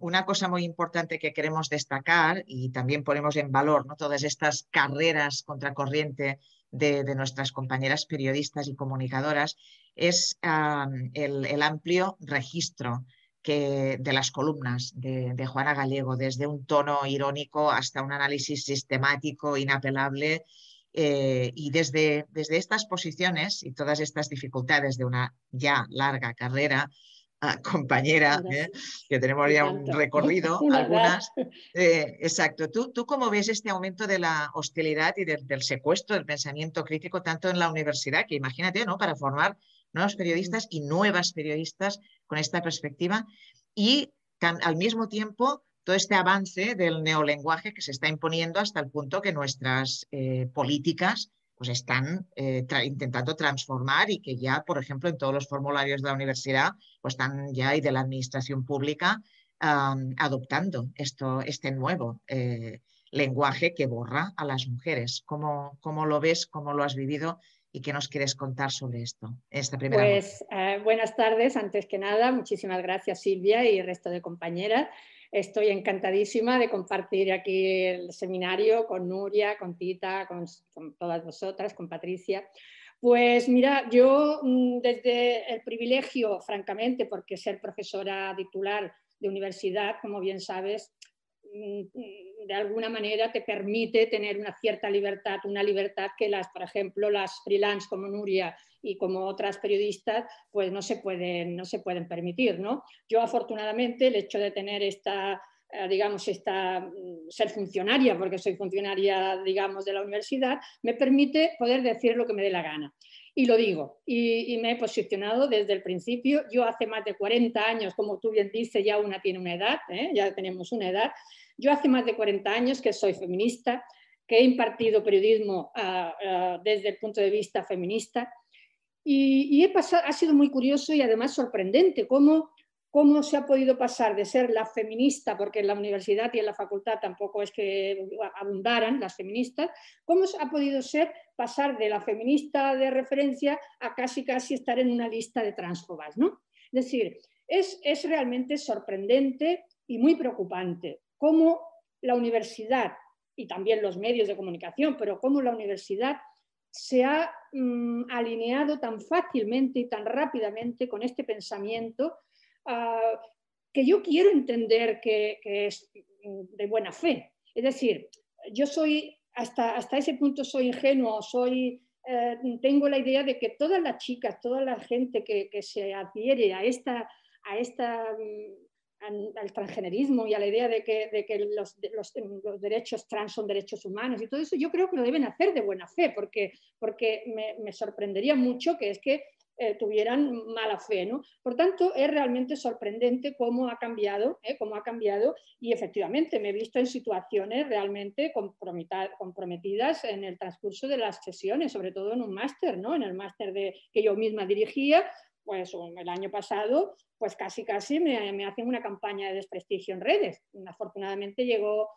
una cosa muy importante que queremos destacar y también ponemos en valor ¿no? todas estas carreras contracorriente de, de nuestras compañeras periodistas y comunicadoras es el, amplio registro que, de las columnas de, Juana Gallego, desde un tono irónico hasta un análisis sistemático, inapelable. Eh, y desde, desde estas posiciones y todas estas dificultades de una ya larga carrera, compañera, ¿eh? que tenemos ya un recorrido, algunas. Eh, exacto. ¿Tú, ¿Tú cómo ves este aumento de la hostilidad y del secuestro del pensamiento crítico, tanto en la universidad, que imagínate, ¿no? Para formar nuevos periodistas y nuevas periodistas con esta perspectiva, y al mismo tiempo todo este avance del neolenguaje que se está imponiendo hasta el punto que nuestras eh, políticas pues están eh, intentando transformar y que ya, por ejemplo, en todos los formularios de la universidad, pues están ya y de la administración pública adoptando esto, este nuevo eh, lenguaje que borra a las mujeres. ¿Cómo, ¿Cómo, lo ves? ¿Cómo lo has vivido? ¿Y qué nos quieres contar sobre esto? Esta primera pues eh, buenas tardes, antes que nada. Muchísimas gracias Silvia y el resto de compañeras. Estoy encantadísima de compartir aquí el seminario con Nuria, con Tita, con, todas vosotras, con Patricia. Pues mira, yo mm, desde el privilegio, francamente, porque ser profesora titular de universidad, como bien sabes, de alguna manera te permite tener una cierta libertad, una libertad que las, por ejemplo, las freelance como Nuria y como otras periodistas, pues no se pueden, no se pueden permitir. ¿no? Yo afortunadamente el hecho de tener esta eh, digamos, esta, mm, ser funcionaria, porque soy funcionaria, digamos, de la universidad, me permite poder decir lo que me dé la gana. Y lo digo, y, me he posicionado desde el principio. Yo hace más de 40 años, como tú bien dices, ya una tiene una edad, ¿eh? ya tenemos una edad. Yo hace más de 40 años que soy feminista, que he impartido periodismo ah, ah, desde el punto de vista feminista y, he pasado, ha sido muy curioso y además sorprendente cómo, cómo se ha podido pasar de ser la feminista, porque en la universidad y en la facultad tampoco es que abundaran las feministas, cómo ha podido ser pasar de la feminista de referencia a casi casi estar en una lista de transfobas. ¿no? Es decir, es, es realmente sorprendente y muy preocupante cómo la universidad y también los medios de comunicación, pero cómo la universidad se ha mm, alineado tan fácilmente y tan rápidamente con este pensamiento ah, que yo quiero entender que, es de buena fe. Es decir, yo soy, hasta, hasta ese punto soy ingenuo, soy, eh, tengo la idea de que todas las chicas, toda la gente que, que se adhiere a esta, a esta mm, al transgenerismo y a la idea de que, de que los, los, derechos trans son derechos humanos y todo eso, yo creo que lo deben hacer de buena fe, porque, porque me, me sorprendería mucho que es que eh, tuvieran mala fe. ¿no? Por tanto, es realmente sorprendente cómo ha cambiado, ¿eh? cómo ha cambiado y efectivamente me he visto en situaciones realmente comprometidas en el transcurso de las sesiones, sobre todo en un máster, ¿no? en el máster que yo misma dirigía, pues el año pasado, pues casi casi me, me hacen una campaña de desprestigio en redes. Afortunadamente llegó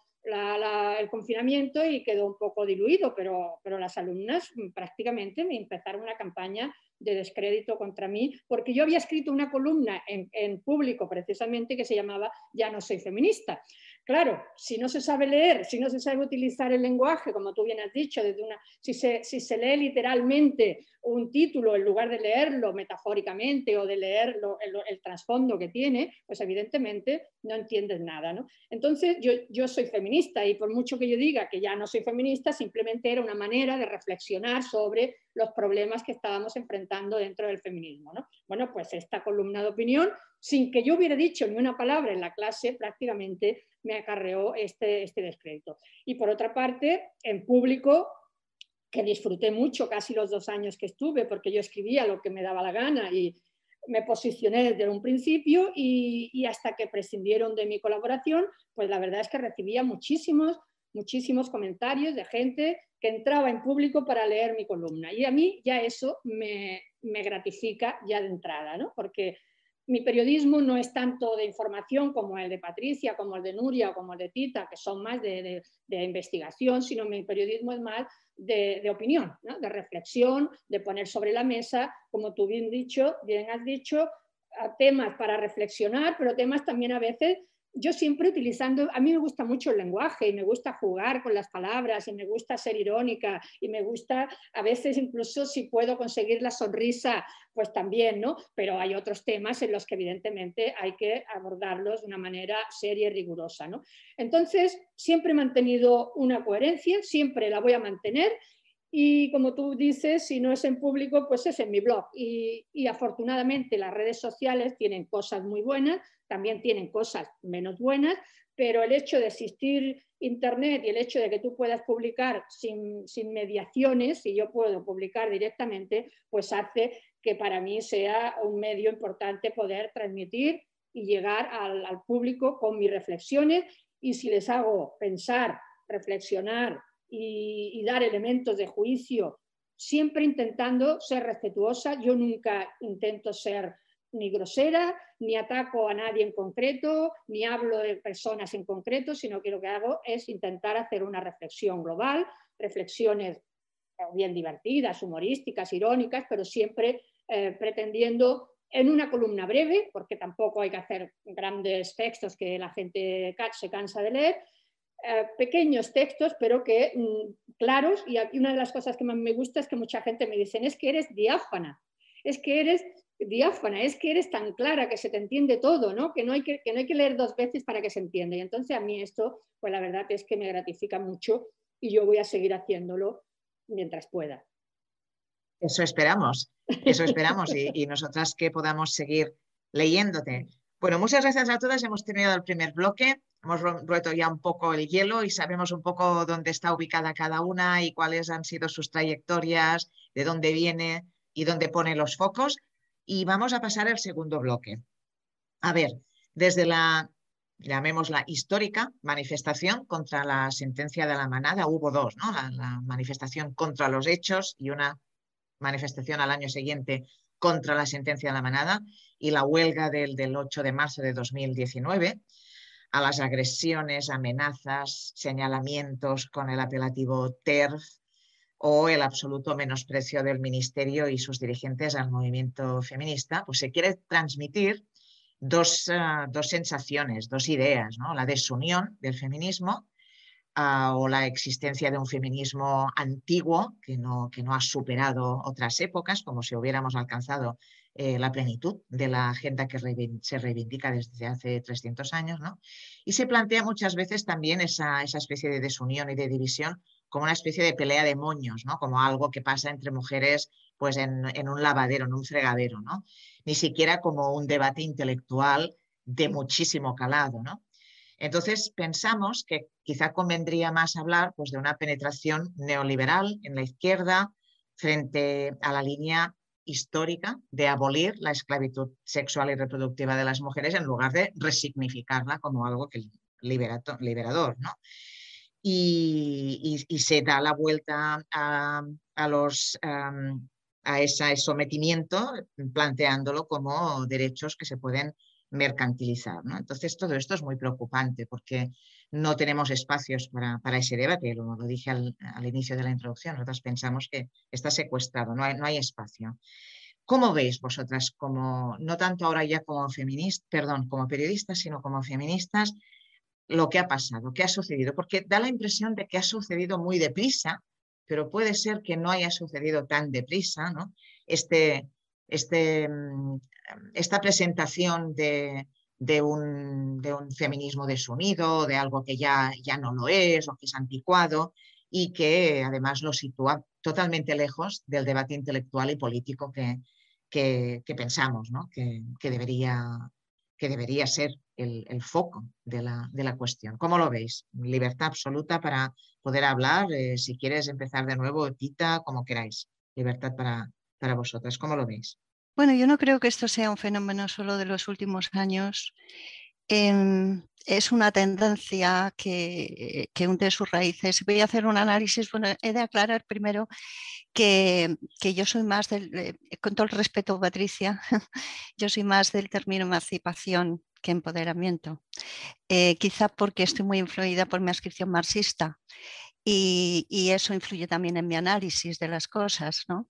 el confinamiento y quedó un poco diluido, pero, pero las alumnas prácticamente me empezaron una campaña de descrédito contra mí, porque yo había escrito una columna en, en, público precisamente que se llamaba Ya no soy feminista. Claro, si no se sabe leer, si no se sabe utilizar el lenguaje, como tú bien has dicho, desde una, si, se, si se lee literalmente un título en lugar de leerlo metafóricamente o de leer el, trasfondo que tiene, pues evidentemente no entiendes nada. ¿no? Entonces yo, yo soy feminista y por mucho que yo diga que ya no soy feminista, simplemente era una manera de reflexionar sobre los problemas que estábamos enfrentando dentro del feminismo. ¿no? Bueno, pues esta columna de opinión, sin que yo hubiera dicho ni una palabra en la clase, prácticamente me acarreó este, este descrédito. Y por otra parte, en público que disfruté mucho casi los dos años que estuve, porque yo escribía lo que me daba la gana y me posicioné desde un principio y, hasta que prescindieron de mi colaboración, pues la verdad es que recibía muchísimos, muchísimos comentarios de gente que entraba en público para leer mi columna. Y a mí ya eso me, me gratifica ya de entrada, ¿no? porque mi periodismo no es tanto de información como el de Patricia, como el de Nuria o como el de Tita, que son más de, investigación, sino mi periodismo es más de, opinión, de reflexión, de poner sobre la mesa, como tú bien, dicho, bien has dicho, temas para reflexionar, pero temas también a veces yo siempre utilizando, a mí me gusta mucho el lenguaje y me gusta jugar con las palabras y me gusta ser irónica y me gusta a veces incluso si puedo conseguir la sonrisa, pues también, ¿no? Pero hay otros temas en los que evidentemente hay que abordarlos de una manera seria y rigurosa, ¿no? Entonces, siempre he mantenido una coherencia, siempre la voy a mantener y como tú dices, si no es en público, pues es en mi blog. Y, y, afortunadamente las redes sociales tienen cosas muy buenas, también tienen cosas menos buenas, pero el hecho de existir Internet y el hecho de que tú puedas publicar sin, mediaciones, y yo puedo publicar directamente, pues hace que para mí sea un medio importante poder transmitir y llegar al, al público con mis reflexiones. Y si les hago pensar, reflexionar y, dar elementos de juicio, siempre intentando ser respetuosa. Yo nunca intento ser ni grosera, ni ataco a nadie en concreto, ni hablo de personas en concreto, sino que lo que hago es intentar hacer una reflexión global, reflexiones eh, bien divertidas, humorísticas, irónicas, pero siempre eh, pretendiendo en una columna breve, porque tampoco hay que hacer grandes textos que la gente se cansa de leer, eh, pequeños textos, pero que mm, claros, y una de las cosas que más me gusta es que mucha gente me dice, es que eres diáfana, es que eres diáfana, es que eres tan clara, que se te entiende todo, ¿no? Que, no hay que, que no hay que leer dos veces para que se entienda. Y entonces a mí esto, pues la verdad es que me gratifica mucho y yo voy a seguir haciéndolo mientras pueda. Eso esperamos, eso esperamos y, y nosotras que podamos seguir leyéndote. Bueno, muchas gracias a todas. Hemos terminado el primer bloque. Hemos roto ya un poco el hielo y sabemos un poco dónde está ubicada cada una y cuáles han sido sus trayectorias, de dónde viene y dónde pone los focos. Y vamos a pasar al segundo bloque. A ver, desde la, llamémosla histórica, manifestación contra la sentencia de la manada, hubo dos, ¿no? la manifestación contra los hechos y una manifestación al año siguiente contra la sentencia de la manada y la huelga del, del 8 de marzo de 2019, a las agresiones, amenazas, señalamientos con el apelativo TERF o el absoluto menosprecio del Ministerio y sus dirigentes al movimiento feminista, pues se quiere transmitir dos, ah, dos sensaciones, dos ideas, ¿no? la desunión del feminismo o la existencia de un feminismo antiguo que no, que no ha superado otras épocas, como si hubiéramos alcanzado eh, la plenitud de la agenda que se reivindica desde hace 300 años. ¿no? Y se plantea muchas veces también esa, esa, especie de desunión y de división como una especie de pelea de moños, ¿no? como algo que pasa entre mujeres pues en, un lavadero, en un fregadero, ¿no? ni siquiera como un debate intelectual de muchísimo calado. ¿no? Entonces pensamos que quizá convendría más hablar pues, de una penetración neoliberal en la izquierda frente a la línea histórica de abolir la esclavitud sexual y reproductiva de las mujeres en lugar de resignificarla como algo que liberador. ¿no? Y, se da la vuelta a, los, a ese sometimiento planteándolo como derechos que se pueden mercantilizar. Entonces, todo esto es muy preocupante porque no tenemos espacios para, para ese debate, lo, dije al, inicio de la introducción, nosotros pensamos que está secuestrado, no hay, no hay espacio. ¿Cómo veis vosotras, como, no tanto ahora ya como feministas, perdón, como periodistas, sino como feministas, lo que ha pasado, qué ha sucedido? Porque da la impresión de que ha sucedido muy deprisa, pero puede ser que no haya sucedido tan deprisa, ¿no? Este, este, mm, esta presentación de, un, feminismo desunido, de algo que ya, ya no lo es o que es anticuado y que además lo sitúa totalmente lejos del debate intelectual y político que, que, pensamos que, debería, que debería ser el, foco de la, de la, cuestión. ¿Cómo lo veis? Libertad absoluta para poder hablar. Eh, si quieres empezar de nuevo, Tita, como queráis. Libertad para, para vosotras. ¿Cómo lo veis? Bueno, yo no creo que esto sea un fenómeno solo de los últimos años. em, es una tendencia que, que, hunde sus raíces. Voy a hacer un análisis. Bueno, he de aclarar primero que, que yo soy más del, eh, con todo el respeto, Patricia, yo soy más del término emancipación que empoderamiento. Eh, quizá porque estoy muy influida por mi ascripción marxista y, eso influye también en mi análisis de las cosas. ¿no?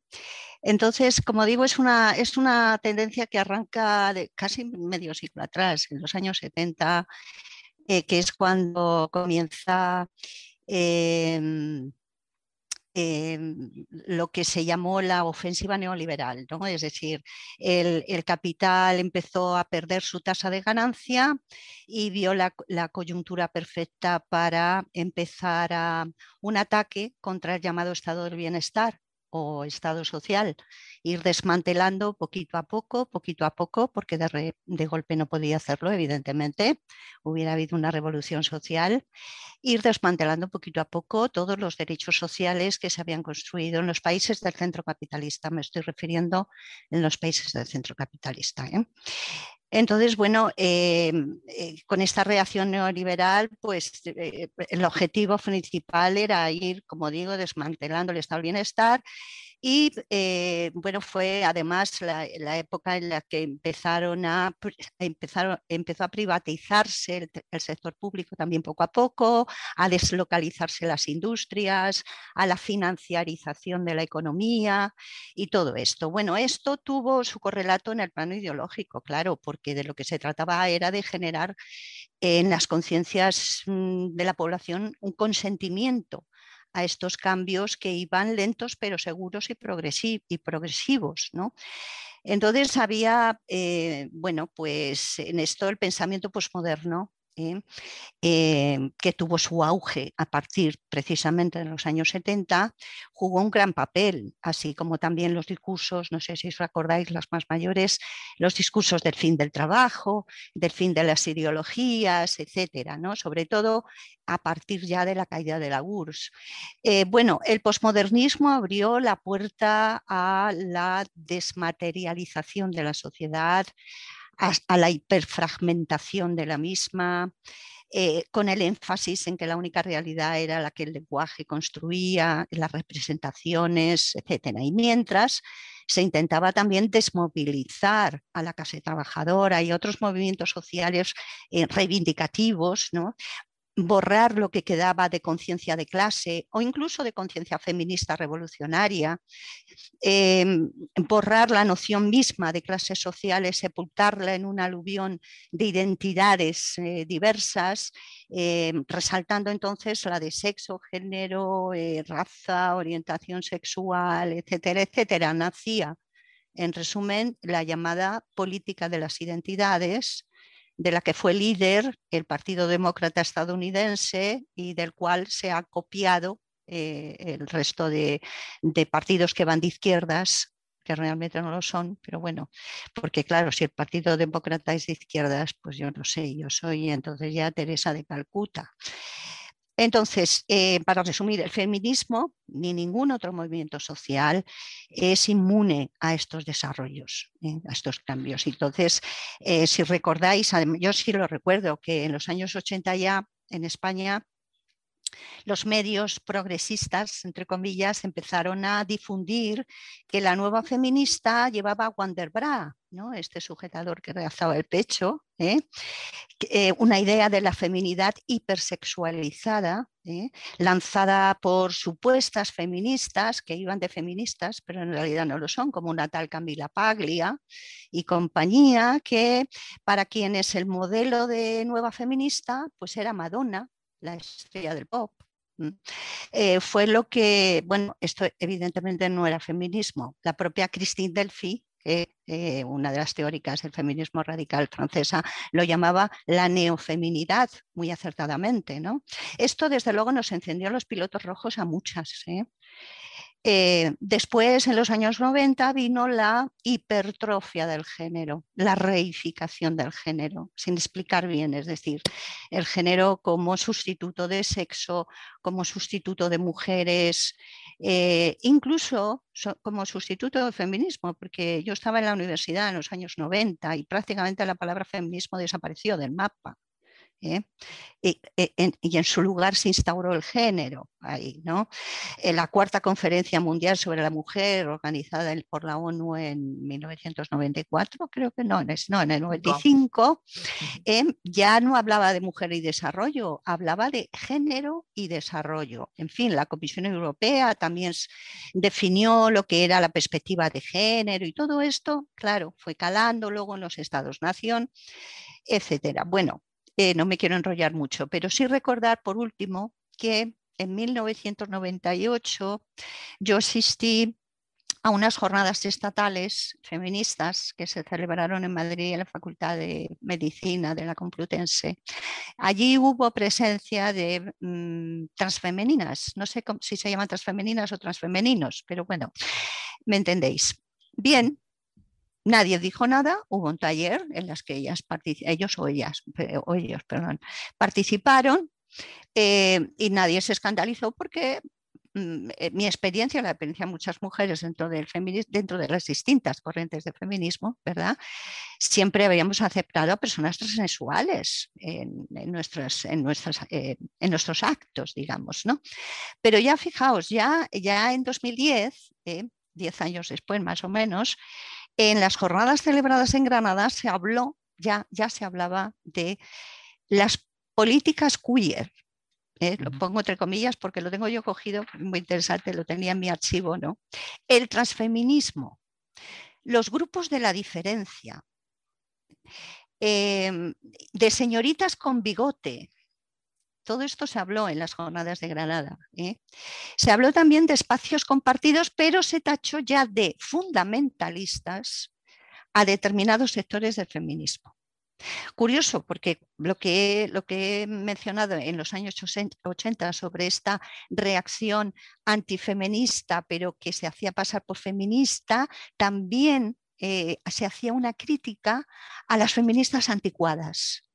Entonces, como digo, es una, es una tendencia que arranca de casi medio siglo atrás, en los años 70, eh, que es cuando comienza em, lo que se llamó la ofensiva neoliberal, ¿no? es decir, el, capital empezó a perder su tasa de ganancia y vio la, la, coyuntura perfecta para empezar a un ataque contra el llamado estado del bienestar, o Estado social, ir desmantelando poquito a poco, poquito a poco, porque de, golpe no podía hacerlo, evidentemente, hubiera habido una revolución social, ir desmantelando poquito a poco todos los derechos sociales que se habían construido en los países del centro capitalista, me estoy refiriendo en los países del centro capitalista. ¿eh? Entonces, bueno, eh, eh, con esta reacción neoliberal, pues eh, el objetivo principal era ir, como digo, desmantelando el estado del bienestar y eh, bueno, fue además la, época en la que empezaron a, empezaron, empezó a privatizarse el, sector público también poco a poco, a deslocalizarse las industrias, a la financiarización de la economía y todo esto. Bueno, esto tuvo su correlato en el plano ideológico, claro, porque de lo que se trataba era de generar en las conciencias mm, de la población un consentimiento a estos cambios que iban lentos pero seguros y, progresivos. ¿no? Entonces había, eh, bueno, pues en esto el pensamiento posmoderno ¿eh? Eh, que tuvo su auge a partir precisamente de los años 70, jugó un gran papel, así como también los discursos, no sé si os acordáis, las más mayores, los discursos del fin del trabajo, del fin de las ideologías, etcétera, ¿no? sobre todo a partir ya de la caída de la URSS. Eh, bueno, el posmodernismo abrió la puerta a la desmaterialización de la sociedad, a, la hiperfragmentación de la misma, eh, con el énfasis en que la única realidad era la que el lenguaje construía, las representaciones, etc. Y mientras se intentaba también desmovilizar a la clase trabajadora y otros movimientos sociales eh, reivindicativos, ¿no? Borrar lo que quedaba de conciencia de clase o incluso de conciencia feminista revolucionaria, em, borrar la noción misma de clases sociales, sepultarla en un aluvión de identidades eh, diversas, em, resaltando entonces la de sexo, género, eh, raza, orientación sexual, etcétera, etcétera. Nacía, en resumen, la llamada política de las identidades, de la que fue líder el Partido Demócrata estadounidense y del cual se ha copiado eh, el resto de, partidos que van de izquierdas, que realmente no lo son, pero bueno, porque claro, si el Partido Demócrata es de izquierdas, pues yo no sé, yo soy entonces ya Teresa de Calcuta. Entonces, eh, para resumir, el feminismo ni ningún otro movimiento social es inmune a estos desarrollos, eh, a estos cambios. Entonces, eh, si recordáis, yo sí lo recuerdo, que en los años 80 ya en España los medios progresistas, entre comillas, empezaron a difundir que la nueva feminista llevaba Wanderbra, ¿no? este sujetador que realzaba el pecho, ¿eh? Eh, una idea de la feminidad hipersexualizada, ¿eh? lanzada por supuestas feministas que iban de feministas, pero en realidad no lo son, como una tal Camila Paglia y compañía, que para quienes el modelo de nueva feminista pues era Madonna, la estrella del pop. Eh, fue lo que, bueno, esto evidentemente no era feminismo. La propia Christine Delphi, eh, una de las teóricas del feminismo radical francesa, lo llamaba la neofeminidad, muy acertadamente. ¿no? Esto, desde luego, nos encendió los pilotos rojos a muchas. ¿eh? Eh, después, en los años 90, vino la hipertrofia del género, la reificación del género, sin explicar bien, es decir, el género como sustituto de sexo, como sustituto de mujeres, eh, incluso como sustituto del feminismo, porque yo estaba en la universidad en los años 90 y prácticamente la palabra feminismo desapareció del mapa. ¿Eh? Y, en, su lugar se instauró el género ahí, ¿no? En la cuarta conferencia mundial sobre la mujer organizada por la ONU en 1994, creo que no, no en el 95, eh, ya no hablaba de mujer y desarrollo, hablaba de género y desarrollo. En fin, la Comisión Europea también definió lo que era la perspectiva de género y todo esto, claro, fue calando luego en los estados-nación, etcétera. Bueno, eh, no me quiero enrollar mucho, pero sí recordar por último que en 1998 yo asistí a unas jornadas estatales feministas que se celebraron en Madrid en la Facultad de Medicina de la Complutense. Allí hubo presencia de mm, transfemeninas, no sé si se llaman transfemeninas o transfemeninos, pero bueno, me entendéis. Bien, Nadie dijo nada, hubo un taller en las que ellas ellos o ellas, o ellos, participaron eh, y nadie se escandalizó porque mm, eh, mi experiencia, la experiencia de muchas mujeres dentro del dentro de las distintas corrientes de feminismo, ¿verdad? Siempre habíamos aceptado a personas transexuales en, nuestros, en, nuestras, eh, en nuestros actos, digamos, ¿no? Pero ya fijaos, ya, ya en 2010, diez años después más o menos, en las jornadas celebradas en Granada se habló, ya, ya se hablaba de las políticas queer. ¿eh? Lo pongo entre comillas porque lo tengo yo cogido, muy interesante, lo tenía en mi archivo, ¿no? El transfeminismo, los grupos de la diferencia, em, de señoritas con bigote, todo esto se habló en las jornadas de Granada. ¿eh? Se habló también de espacios compartidos, pero se tachó ya de fundamentalistas a determinados sectores del feminismo. Curioso, porque lo que, lo que he mencionado en los años 80 sobre esta reacción antifeminista, pero que se hacía pasar por feminista, también eh, se hacía una crítica a las feministas anticuadas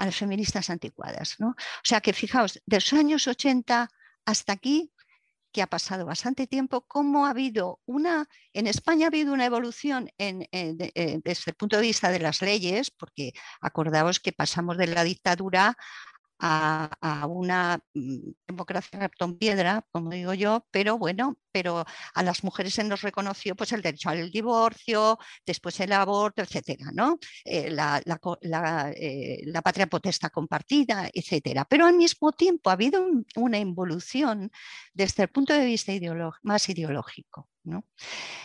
a las feministas anticuadas. ¿no? O sea que fijaos, de los años 80 hasta aquí, que ha pasado bastante tiempo, cómo ha habido una, en España ha habido una evolución en, eh, desde el punto de vista de las leyes, porque acordaos que pasamos de la dictadura a, una mm, democracia cartón piedra, como digo yo, pero bueno, pero a las mujeres se nos reconoció pues, el derecho al divorcio, después el aborto, etcétera, ¿no? Eh, la, eh, la, patria potestad compartida, etcétera. Pero al mismo tiempo ha habido una involución desde el punto de vista más ideológico. ¿no?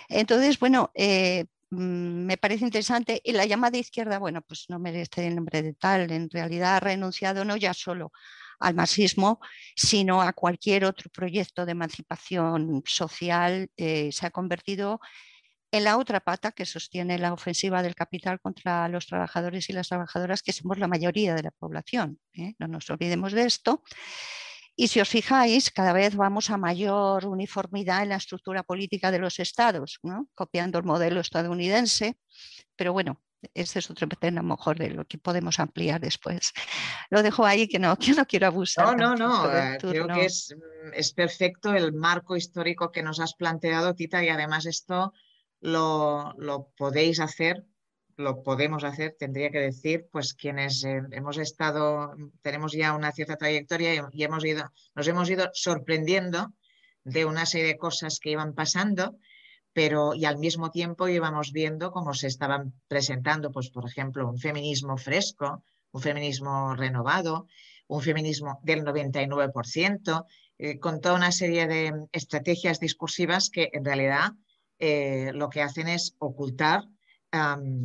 Entonces, bueno, eh, me parece interesante. Y la llamada izquierda, bueno, pues no merece el nombre de tal, en realidad ha renunciado no ya solo al marxismo, sino a cualquier otro proyecto de emancipación social, eh, se ha convertido en la otra pata que sostiene la ofensiva del capital contra los trabajadores y las trabajadoras, que somos la mayoría de la población. ¿eh? No nos olvidemos de esto. Y si os fijáis, cada vez vamos a mayor uniformidad en la estructura política de los estados, copiando el modelo estadounidense, pero bueno, ese es otro tema mejor de lo que podemos ampliar después. Lo dejo ahí que no, que no quiero abusar. No, no, no, eh, creo que es, mm, es, perfecto el marco histórico que nos has planteado, Tita, y además esto lo, lo podéis hacer lo podemos hacer, tendría que decir, pues quienes eh, hemos estado, tenemos ya una cierta trayectoria y, hemos ido, nos hemos ido sorprendiendo de una serie de cosas que iban pasando, pero y al mismo tiempo íbamos viendo cómo se estaban presentando, pues por ejemplo, un feminismo fresco, un feminismo renovado, un feminismo del 99%, eh, con toda una serie de estrategias discursivas que en realidad eh, lo que hacen es ocultar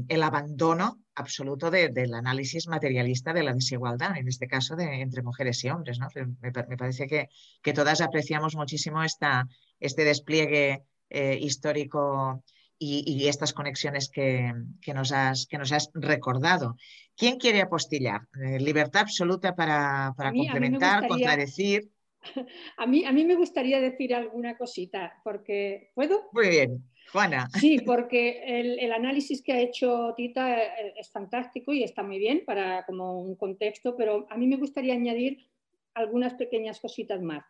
el abandono absoluto del análisis materialista de la desigualdad, en este caso de, entre mujeres y hombres. ¿no? Me, parece que, que, todas apreciamos muchísimo esta, este despliegue eh, histórico y, estas conexiones que, que, nos has, que nos has recordado. ¿Quién quiere apostillar? Eh, libertad absoluta para, para complementar, contradecir. A mí, a mí me gustaría decir alguna cosita, porque ¿puedo? Muy bien. Sí, porque el, análisis que ha hecho Tita eh, es fantástico y está muy bien para como un contexto, pero a mí me gustaría añadir algunas pequeñas cositas más.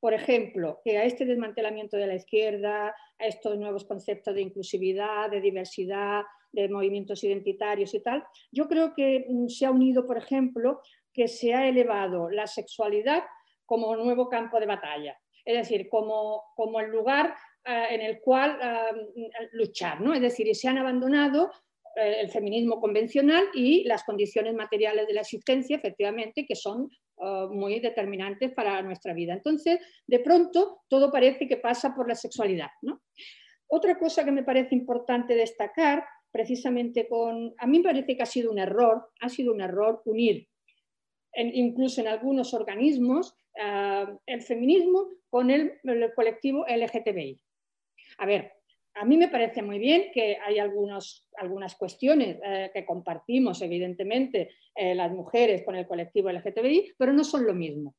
por ejemplo, que a este desmantelamiento de la izquierda, a estos nuevos conceptos de inclusividad, de diversidad, de movimientos identitarios y tal, yo creo que mm, se ha unido, por ejemplo, que se ha elevado la sexualidad como nuevo campo de batalla, es decir, como, como el lugar en el cual ah, luchar, ¿no? Es decir, se han abandonado eh, el feminismo convencional y las condiciones materiales de la existencia, efectivamente, que son eh, muy determinantes para nuestra vida. Entonces, de pronto, todo parece que pasa por la sexualidad. Otra cosa que me parece importante destacar, precisamente con, a mí me parece que ha sido un error, ha sido un error unir, incluso en algunos organismos, eh, el feminismo con el, el colectivo LGTBI. A ver, a mí me parece muy bien que hay algunas cuestiones eh, que compartimos, evidentemente, eh, las mujeres con el colectivo LGTBI, pero no son lo mismo.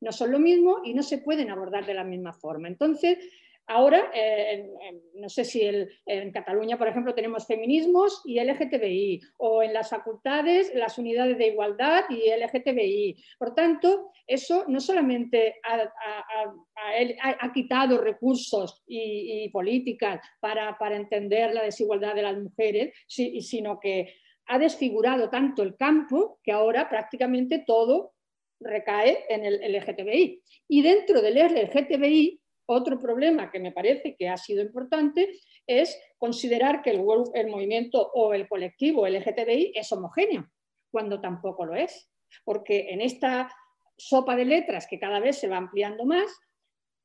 No son lo mismo y no se pueden abordar de la misma forma. Entonces, Ahora, eh, no sé si en Cataluña, por ejemplo, tenemos feminismos y LGTBI, o en las facultades las unidades de igualdad y LGTBI. Por tanto, eso no solamente ha, quitado recursos y, políticas para, entender la desigualdad de las mujeres, sino que ha desfigurado tanto el campo que ahora prácticamente todo recae en el LGTBI. Y dentro del LGTBI otro problema que me parece que ha sido importante es considerar que el, movimiento o el colectivo LGTBI es homogéneo, cuando tampoco lo es. Porque en esta sopa de letras que cada vez se va ampliando más,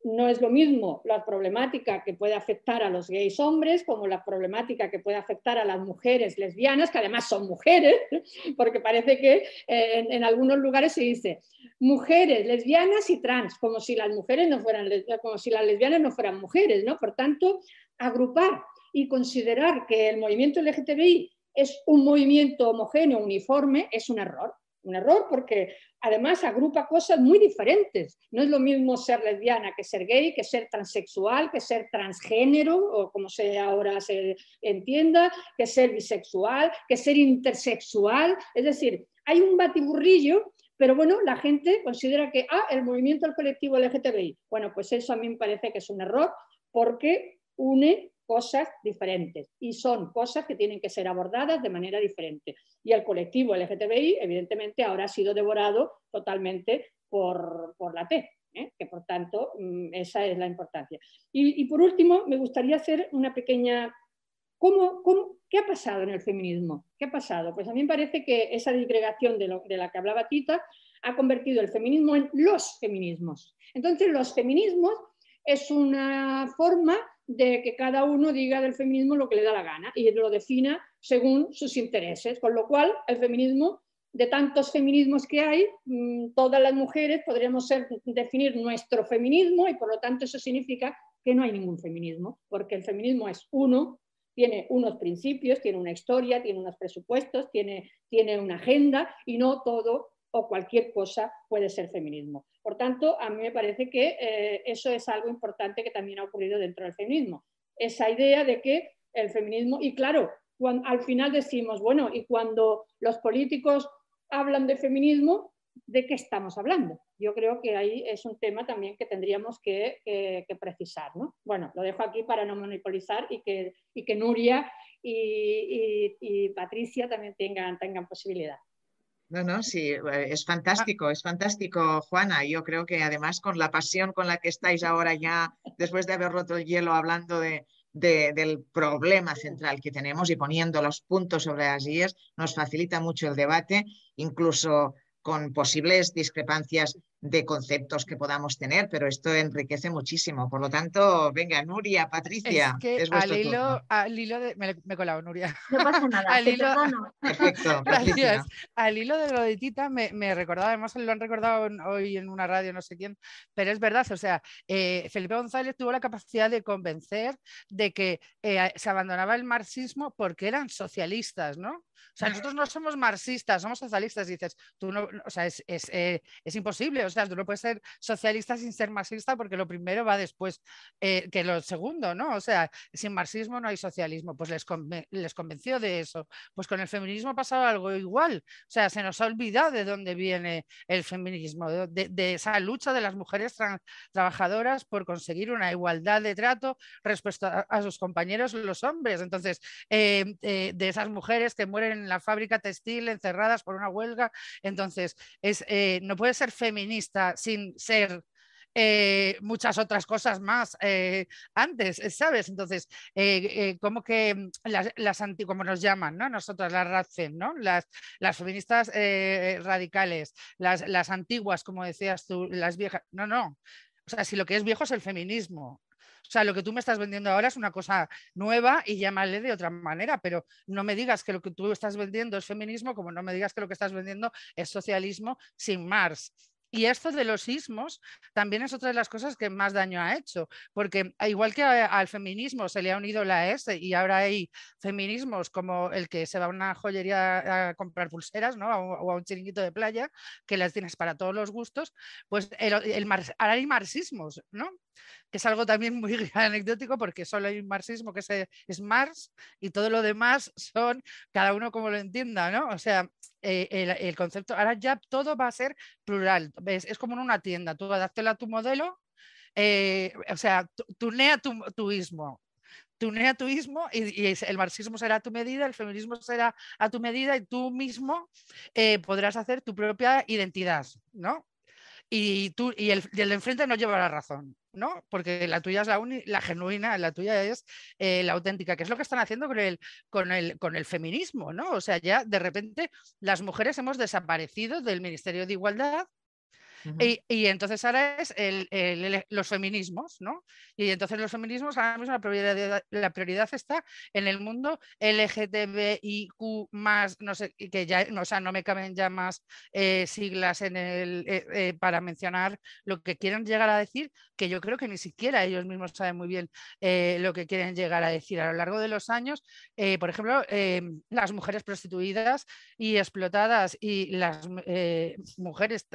no es lo mismo la problemática que puede afectar a los gays hombres como la problemática que puede afectar a las mujeres lesbianas, que además son mujeres, porque parece que eh, en, algunos lugares se dice mujeres lesbianas y trans, como si las mujeres no fueran como si las lesbianas no fueran mujeres, ¿no? Por tanto, agrupar y considerar que el movimiento LGTBI es un movimiento homogéneo, uniforme, es un error. Un error porque además agrupa cosas muy diferentes. No es lo mismo ser lesbiana que ser gay, que ser transexual, que ser transgénero, o como se ahora se entienda, que ser bisexual, que ser intersexual. Es decir, hay un batiburrillo, pero bueno, la gente considera que, ah, el movimiento del colectivo LGTBI. Bueno, pues eso a mí me parece que es un error porque une cosas diferentes y son cosas que tienen que ser abordadas de manera diferente. Y el colectivo LGTBI, evidentemente, ahora ha sido devorado totalmente por, la T, ¿eh? que por tanto mm, esa es la importancia. Y, por último, me gustaría hacer una pequeña... ¿Cómo, qué ha pasado en el feminismo? ¿Qué ha pasado? Pues a mí me parece que esa disgregación de, lo, de la que hablaba Tita ha convertido el feminismo en los feminismos. Entonces, los feminismos es una forma de que cada uno diga del feminismo lo que le da la gana y lo defina según sus intereses, con lo cual el feminismo, de tantos feminismos que hay, mm, todas las mujeres podríamos ser, definir nuestro feminismo y por lo tanto eso significa que no hay ningún feminismo, porque el feminismo es uno, tiene unos principios, tiene una historia, tiene unos presupuestos, tiene, tiene una agenda y no todo o cualquier cosa puede ser feminismo. Por tanto, a mí me parece que eh, eso es algo importante que también ha ocurrido dentro del feminismo. Esa idea de que el feminismo, y claro, al final decimos, bueno, y cuando los políticos hablan de feminismo, ¿de qué estamos hablando? Yo creo que ahí es un tema también que tendríamos que, precisar. Bueno, lo dejo aquí para no monopolizar y que, y que Nuria y, Patricia también tengan, tengan posibilidad. No, no, sí, eh, es fantástico, es fantástico, Juana. Yo creo que además con la pasión con la que estáis ahora ya, después de haber roto el hielo, hablando de, del problema central que tenemos y poniendo los puntos sobre las IES, nos facilita mucho el debate, incluso con posibles discrepancias de conceptos que podamos tener, pero esto enriquece muchísimo. Por lo tanto, venga, Nuria, Patricia. Es que al, hilo, al, hilo, de. Me, he colado, Nuria. No pasa nada. al, hilo, Perfecto, gracias. Al hilo de lo de Tita, me, me, recordaba, además lo han recordado hoy en una radio, no sé quién, pero es verdad, o sea, eh, Felipe González tuvo la capacidad de convencer de que eh, se abandonaba el marxismo porque eran socialistas, ¿no? O sea, nosotros no somos marxistas, somos socialistas. dices, tú no, o sea, es, es, eh, es imposible o sea, tú no puedes ser socialista sin ser marxista porque lo primero va después eh, que lo segundo, ¿no? O sea, sin marxismo no hay socialismo, pues les, les convenció de eso. Pues con el feminismo ha pasado algo igual, o sea, se nos ha olvidado de dónde viene el feminismo, de, esa lucha de las mujeres trabajadoras por conseguir una igualdad de trato respecto a, sus compañeros los hombres. Entonces, eh, eh, de esas mujeres que mueren en la fábrica textil encerradas por una huelga, entonces es, no puede ser feminista sin ser eh, muchas otras cosas más eh, antes, ¿sabes? Entonces, eh, como que mm, las, las anti, como nos llaman, ¿no? Nosotras, las RADFEM, ¿no? Las, las feministas radicales, las, las antiguas, como decías tú, las viejas. No, no. O sea, si lo que es viejo es el feminismo, o sea, lo que tú me estás vendiendo ahora es una cosa nueva y llámale de otra manera, pero no me digas que lo que tú estás vendiendo es feminismo, como no me digas que lo que estás vendiendo es socialismo sin Marx. Y esto de los sismos también es otra de las cosas que más daño ha hecho, porque igual que al feminismo se le ha unido la S y ahora hay feminismos como el que se va a una joyería a comprar pulseras ¿no? o a un chiringuito de playa, que las tienes para todos los gustos, pues el, ahora hay marxismos, ¿no? Que es algo también muy anecdótico porque solo hay un marxismo que es, Marx y todo lo demás son cada uno como lo entienda, ¿no? O sea, eh, el, concepto, ahora ya todo va a ser plural, ¿ves? es como en una tienda, tú adáptela a tu modelo, eh, o sea, tunea tu, tu ismo, tunea tu ismo y, el marxismo será a tu medida, el feminismo será a tu medida y tú mismo eh, podrás hacer tu propia identidad, ¿no? Y, tú, y el, y el de enfrente no lleva la razón. ¿No? Porque la tuya es la, genuina, la tuya es eh, la auténtica, que es lo que están haciendo con el, con, el, con el feminismo, ¿no? O sea, ya de repente las mujeres hemos desaparecido del Ministerio de Igualdad y, entonces ahora es los feminismos, ¿no? Y entonces los feminismos, ahora mismo la prioridad, la prioridad está en el mundo LGTBIQ más, no sé, que ya, o sea, no me caben ya más eh, siglas en el, eh, eh, para mencionar lo que quieren llegar a decir, que yo creo que ni siquiera ellos mismos saben muy bien lo que quieren llegar a decir. A lo largo de los años, por ejemplo, las mujeres prostituidas y explotadas y las mujeres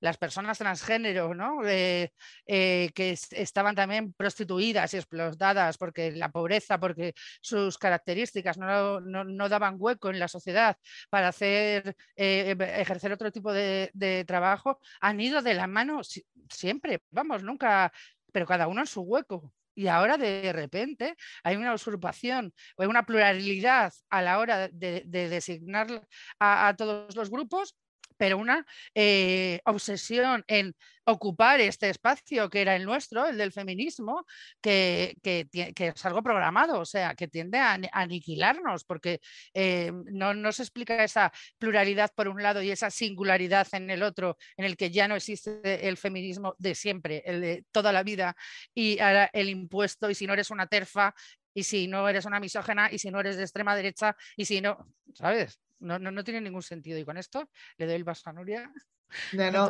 las personas transgénero, ¿no? Eh, eh, que estaban también prostituidas y explotadas porque la pobreza, porque sus características no, no, daban hueco en la sociedad para hacer, eh, ejercer otro tipo de, trabajo, han ido de la mano siempre, vamos, nunca, pero cada uno en su hueco. Y ahora de repente hay una usurpación o una pluralidad a la hora de, designar a, todos los grupos pero una eh, obsesión en ocupar este espacio que era el nuestro, el del feminismo, que, es algo programado, o sea, que tiende a, aniquilarnos, porque eh, no, se explica esa pluralidad por un lado y esa singularidad en el otro, en el que ya no existe el feminismo de siempre, el de toda la vida, y ahora el impuesto, y si no eres una terfa, y si no eres una misógena, y si no eres de extrema derecha, y si no, ¿sabes? No, no, tiene ningún sentido. Y con esto le doy el vaso a Nuria. No, no,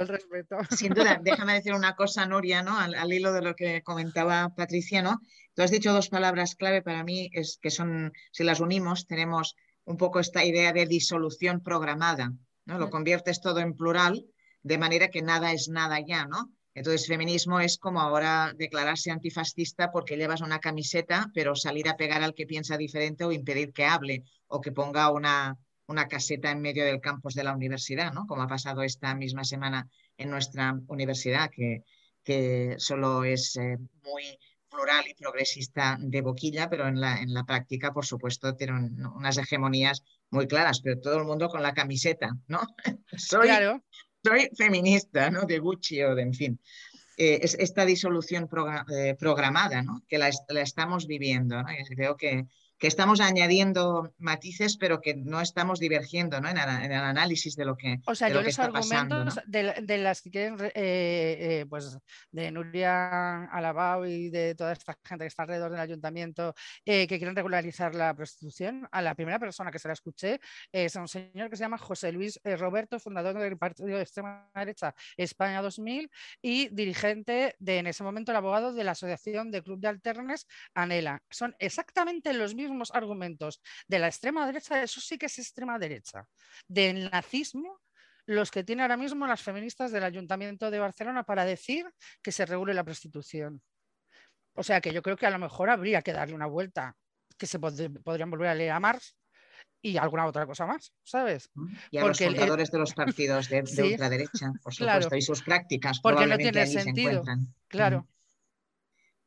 sin duda, déjame decir una cosa, Nuria, ¿no? Al, hilo de lo que comentaba Patricia, ¿no? Tú has dicho dos palabras clave para mí, es que son, si las unimos, tenemos un poco esta idea de disolución programada, ¿no? Lo conviertes todo en plural, de manera que nada es nada ya, ¿no? Entonces, feminismo es como ahora declararse antifascista porque llevas una camiseta, pero salir a pegar al que piensa diferente o impedir que hable o que ponga una, una caseta en medio del campus de la universidad, ¿no? Como ha pasado esta misma semana en nuestra universidad, que, que solo es eh, muy plural y progresista de boquilla, pero en la, en la práctica, por supuesto, tiene unas hegemonías muy claras, pero todo el mundo con la camiseta, ¿no? soy, soy feminista, ¿no? De Gucci o de, en fin. Eh, es esta disolución eh, programada, ¿no? Que la, la, estamos viviendo, ¿no? Y creo que, que estamos añadiendo matices, pero que no estamos divergiendo ¿no? En, el análisis de lo que, o sea, de los argumentos de, las que quieren, eh, eh, pues de Nuria Alabao y de toda esta gente que está alrededor del ayuntamiento, eh, que quieren regularizar la prostitución, a la primera persona que se la escuché es un señor que se llama José Luis Roberto, fundador del Partido de Extrema Derecha España 2000 y dirigente de, en ese momento, el abogado de la Asociación de Club de Alternes, ANELA. Son exactamente los mismos argumentos de la extrema derecha, eso sí que es extrema derecha. Del nazismo, los que tienen ahora mismo las feministas del Ayuntamiento de Barcelona para decir que se regule la prostitución. O sea que yo creo que a lo mejor habría que darle una vuelta, que se podrían volver a leer a Marx y alguna otra cosa más, ¿sabes? Y a porque los fundadores de los partidos de, ultraderecha, por supuesto, y sus prácticas. Porque no tiene sentido. claro.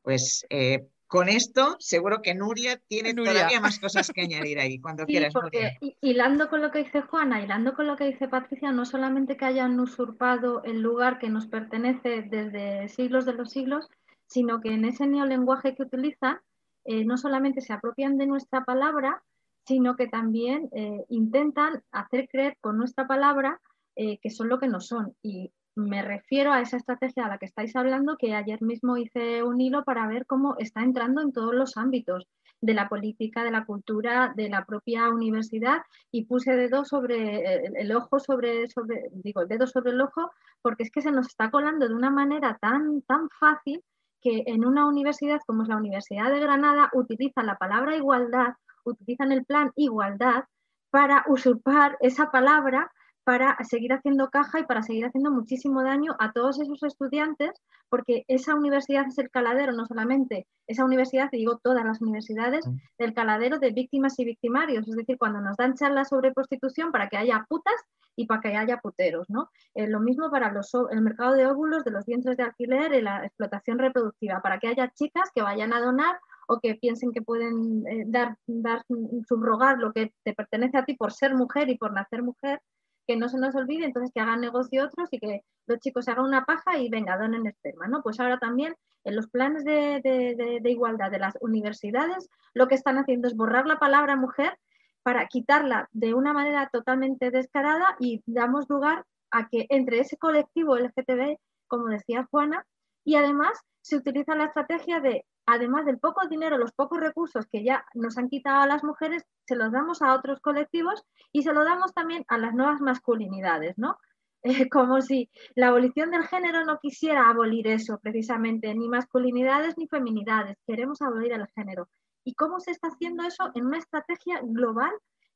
Pues eh, con esto seguro que Nuria tiene todavía más cosas que añadir ahí, cuando quieras. Porque hilando con lo que dice Juana, hilando con lo que dice Patricia, no solamente que hayan usurpado el lugar que nos pertenece desde siglos de los siglos, sino que en ese neolenguaje que utilizan, eh, no solamente se apropian de nuestra palabra, sino que también eh, intentan hacer creer con nuestra palabra eh, que son lo que no son. Y me refiero a esa estrategia a la que estáis hablando, que ayer mismo hice un hilo para ver cómo está entrando en todos los ámbitos de la política, de la cultura, de la propia universidad y puse dedo sobre el, ojo sobre, sobre, digo, el dedo sobre el ojo, porque es que se nos está colando de una manera tan, tan fácil que en una universidad como es la Universidad de Granada utiliza la palabra igualdad utilizan el plan igualdad para usurpar esa palabra para seguir haciendo caja y para seguir haciendo muchísimo daño a todos esos estudiantes, porque esa universidad es el caladero, no solamente esa universidad, y digo todas las universidades, del caladero de víctimas y victimarios, es decir, cuando nos dan charlas sobre prostitución para que haya putas y para que haya puteros, ¿no? Eh, lo mismo para los, el mercado de óvulos, de los vientres de alquiler y la explotación reproductiva, para que haya chicas que vayan a donar o que piensen que pueden eh, dar, dar, subrogar lo que te pertenece a ti por ser mujer y por nacer mujer, que no se nos olvide, entonces que hagan negocio otros y que los chicos hagan una paja y venga, donen esperma, ¿no? Pues ahora también en los planes de, de igualdad de las universidades lo que están haciendo es borrar la palabra mujer para quitarla de una manera totalmente descarada y damos lugar a que entre ese colectivo LGTB, como decía Juana, y además se utiliza la estrategia de además del poco dinero, los pocos recursos que ya nos han quitado a las mujeres, se los damos a otros colectivos y se lo damos también a las nuevas masculinidades, ¿no? Eh, como si la abolición del género no quisiera abolir eso precisamente, ni masculinidades ni feminidades, queremos abolir el género. ¿Y cómo se está haciendo eso en una estrategia global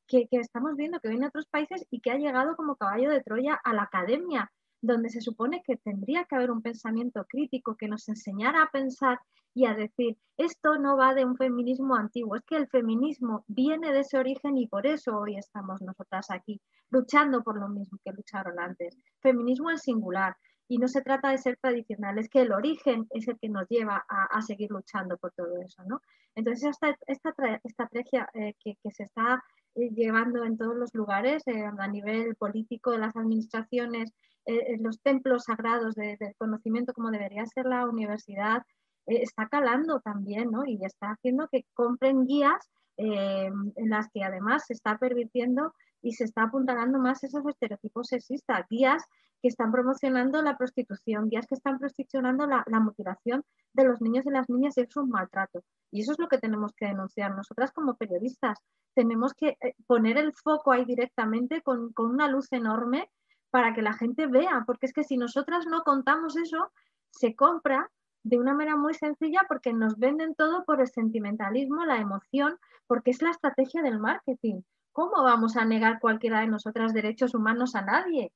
que, que estamos viendo que viene a otros países y que ha llegado como caballo de Troya a la academia? Donde se supone que tendría que haber un pensamiento crítico que nos enseñara a pensar y a decir, esto no va de un feminismo antiguo, es que el feminismo viene de ese origen y por eso hoy estamos nosotras aquí, luchando por lo mismo que lucharon antes. Feminismo en singular. Y no se trata de ser tradicional, es que el origen es el que nos lleva a, seguir luchando por todo eso. ¿no? Entonces, esta, esta estrategia eh, que, se está llevando en todos los lugares, eh, a nivel político de las administraciones, en los templos sagrados del conocimiento, como debería ser la universidad, eh, está calando también, ¿no? Y está haciendo que compren guías eh, en las que además se está pervirtiendo y se está apuntalando más esos estereotipos sexistas, guías que están promocionando la prostitución, guías que están prostitucionando la, mutilación de los niños y las niñas y es un maltrato. Y eso es lo que tenemos que denunciar. Nosotras como periodistas tenemos que eh, poner el foco ahí directamente con, con una luz enorme para que la gente vea, porque es que si nosotras no contamos eso, se compra de una manera muy sencilla porque nos venden todo por el sentimentalismo, la emoción, porque es la estrategia del marketing. ¿Cómo vamos a negar cualquiera de nosotras derechos humanos a nadie?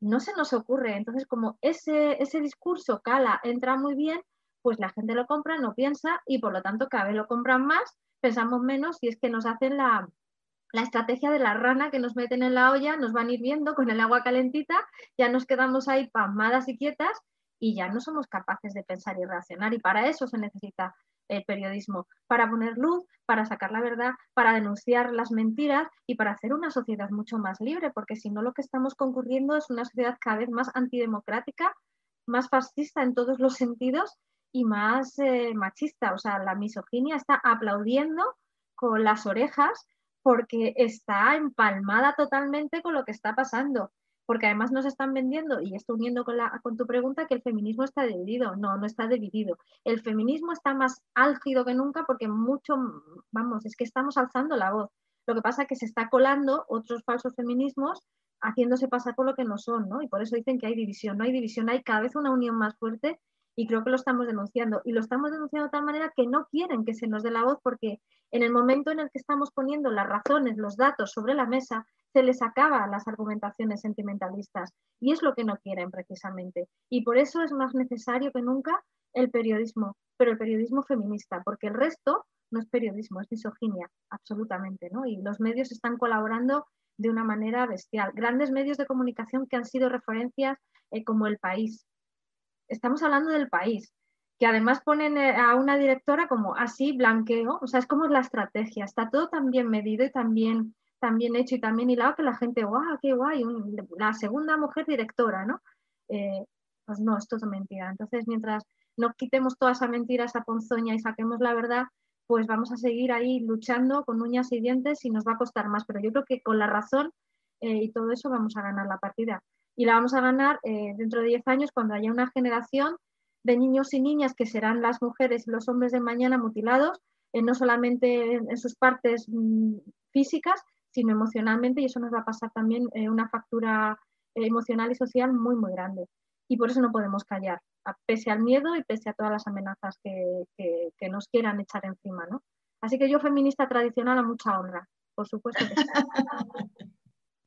No se nos ocurre. Entonces, como ese, ese discurso cala, entra muy bien, pues la gente lo compra, no piensa y por lo tanto cada vez lo compran más, pensamos menos y es que nos hacen la, la estrategia de la rana que nos meten en la olla, nos van hirviendo con el agua calentita, ya nos quedamos ahí pasmadas y quietas y ya no somos capaces de pensar y reaccionar. Y para eso se necesita el periodismo, para poner luz, para sacar la verdad, para denunciar las mentiras y para hacer una sociedad mucho más libre, porque si no lo que estamos concurriendo es una sociedad cada vez más antidemocrática, más fascista en todos los sentidos y más eh, machista. O sea, la misoginia está aplaudiendo con las orejas porque está empalmada totalmente con lo que está pasando porque además nos están vendiendo, y esto uniendo con, la, con tu pregunta, que el feminismo está dividido. No, no está dividido. El feminismo está más álgido que nunca porque mucho, vamos, es que estamos alzando la voz. Lo que pasa es que se está colando otros falsos feminismos haciéndose pasar por lo que no son, ¿no? Y por eso dicen que hay división. No hay división, hay cada vez una unión más fuerte y creo que lo estamos denunciando. Y lo estamos denunciando de tal manera que no quieren que se nos dé la voz porque en el momento en el que estamos poniendo las razones, los datos sobre la mesa, se les acaba las argumentaciones sentimentalistas. Y es lo que no quieren precisamente. Y por eso es más necesario que nunca el periodismo, pero el periodismo feminista, porque el resto no es periodismo, es misoginia, absolutamente. ¿no? Y los medios están colaborando de una manera bestial. Grandes medios de comunicación que han sido referencias eh, como El País, estamos hablando del país, que además ponen eh, a una directora como así, blanqueo, o sea, es como la estrategia, está todo tan bien medido y tan bien, hecho y tan bien hilado que la gente, guau, qué guay, la segunda mujer directora, ¿no? Eh, pues no, esto es mentira. Entonces, mientras no quitemos toda esa mentira, esa ponzoña y saquemos la verdad, pues vamos a seguir ahí luchando con uñas y dientes y nos va a costar más. Pero yo creo que con la razón eh, y todo eso vamos a ganar la partida y la vamos a ganar eh, dentro de 10 años cuando haya una generación de niños y niñas que serán las mujeres y los hombres de mañana mutilados, no solamente en, sus partes mm, físicas, sino emocionalmente, y eso nos va a pasar también eh, una factura emocional y social muy, muy grande. Y por eso no podemos callar, pese al miedo y pese a todas las amenazas que, que, nos quieran echar encima. ¿no? Así que yo, feminista tradicional, a mucha honra, por supuesto que sí.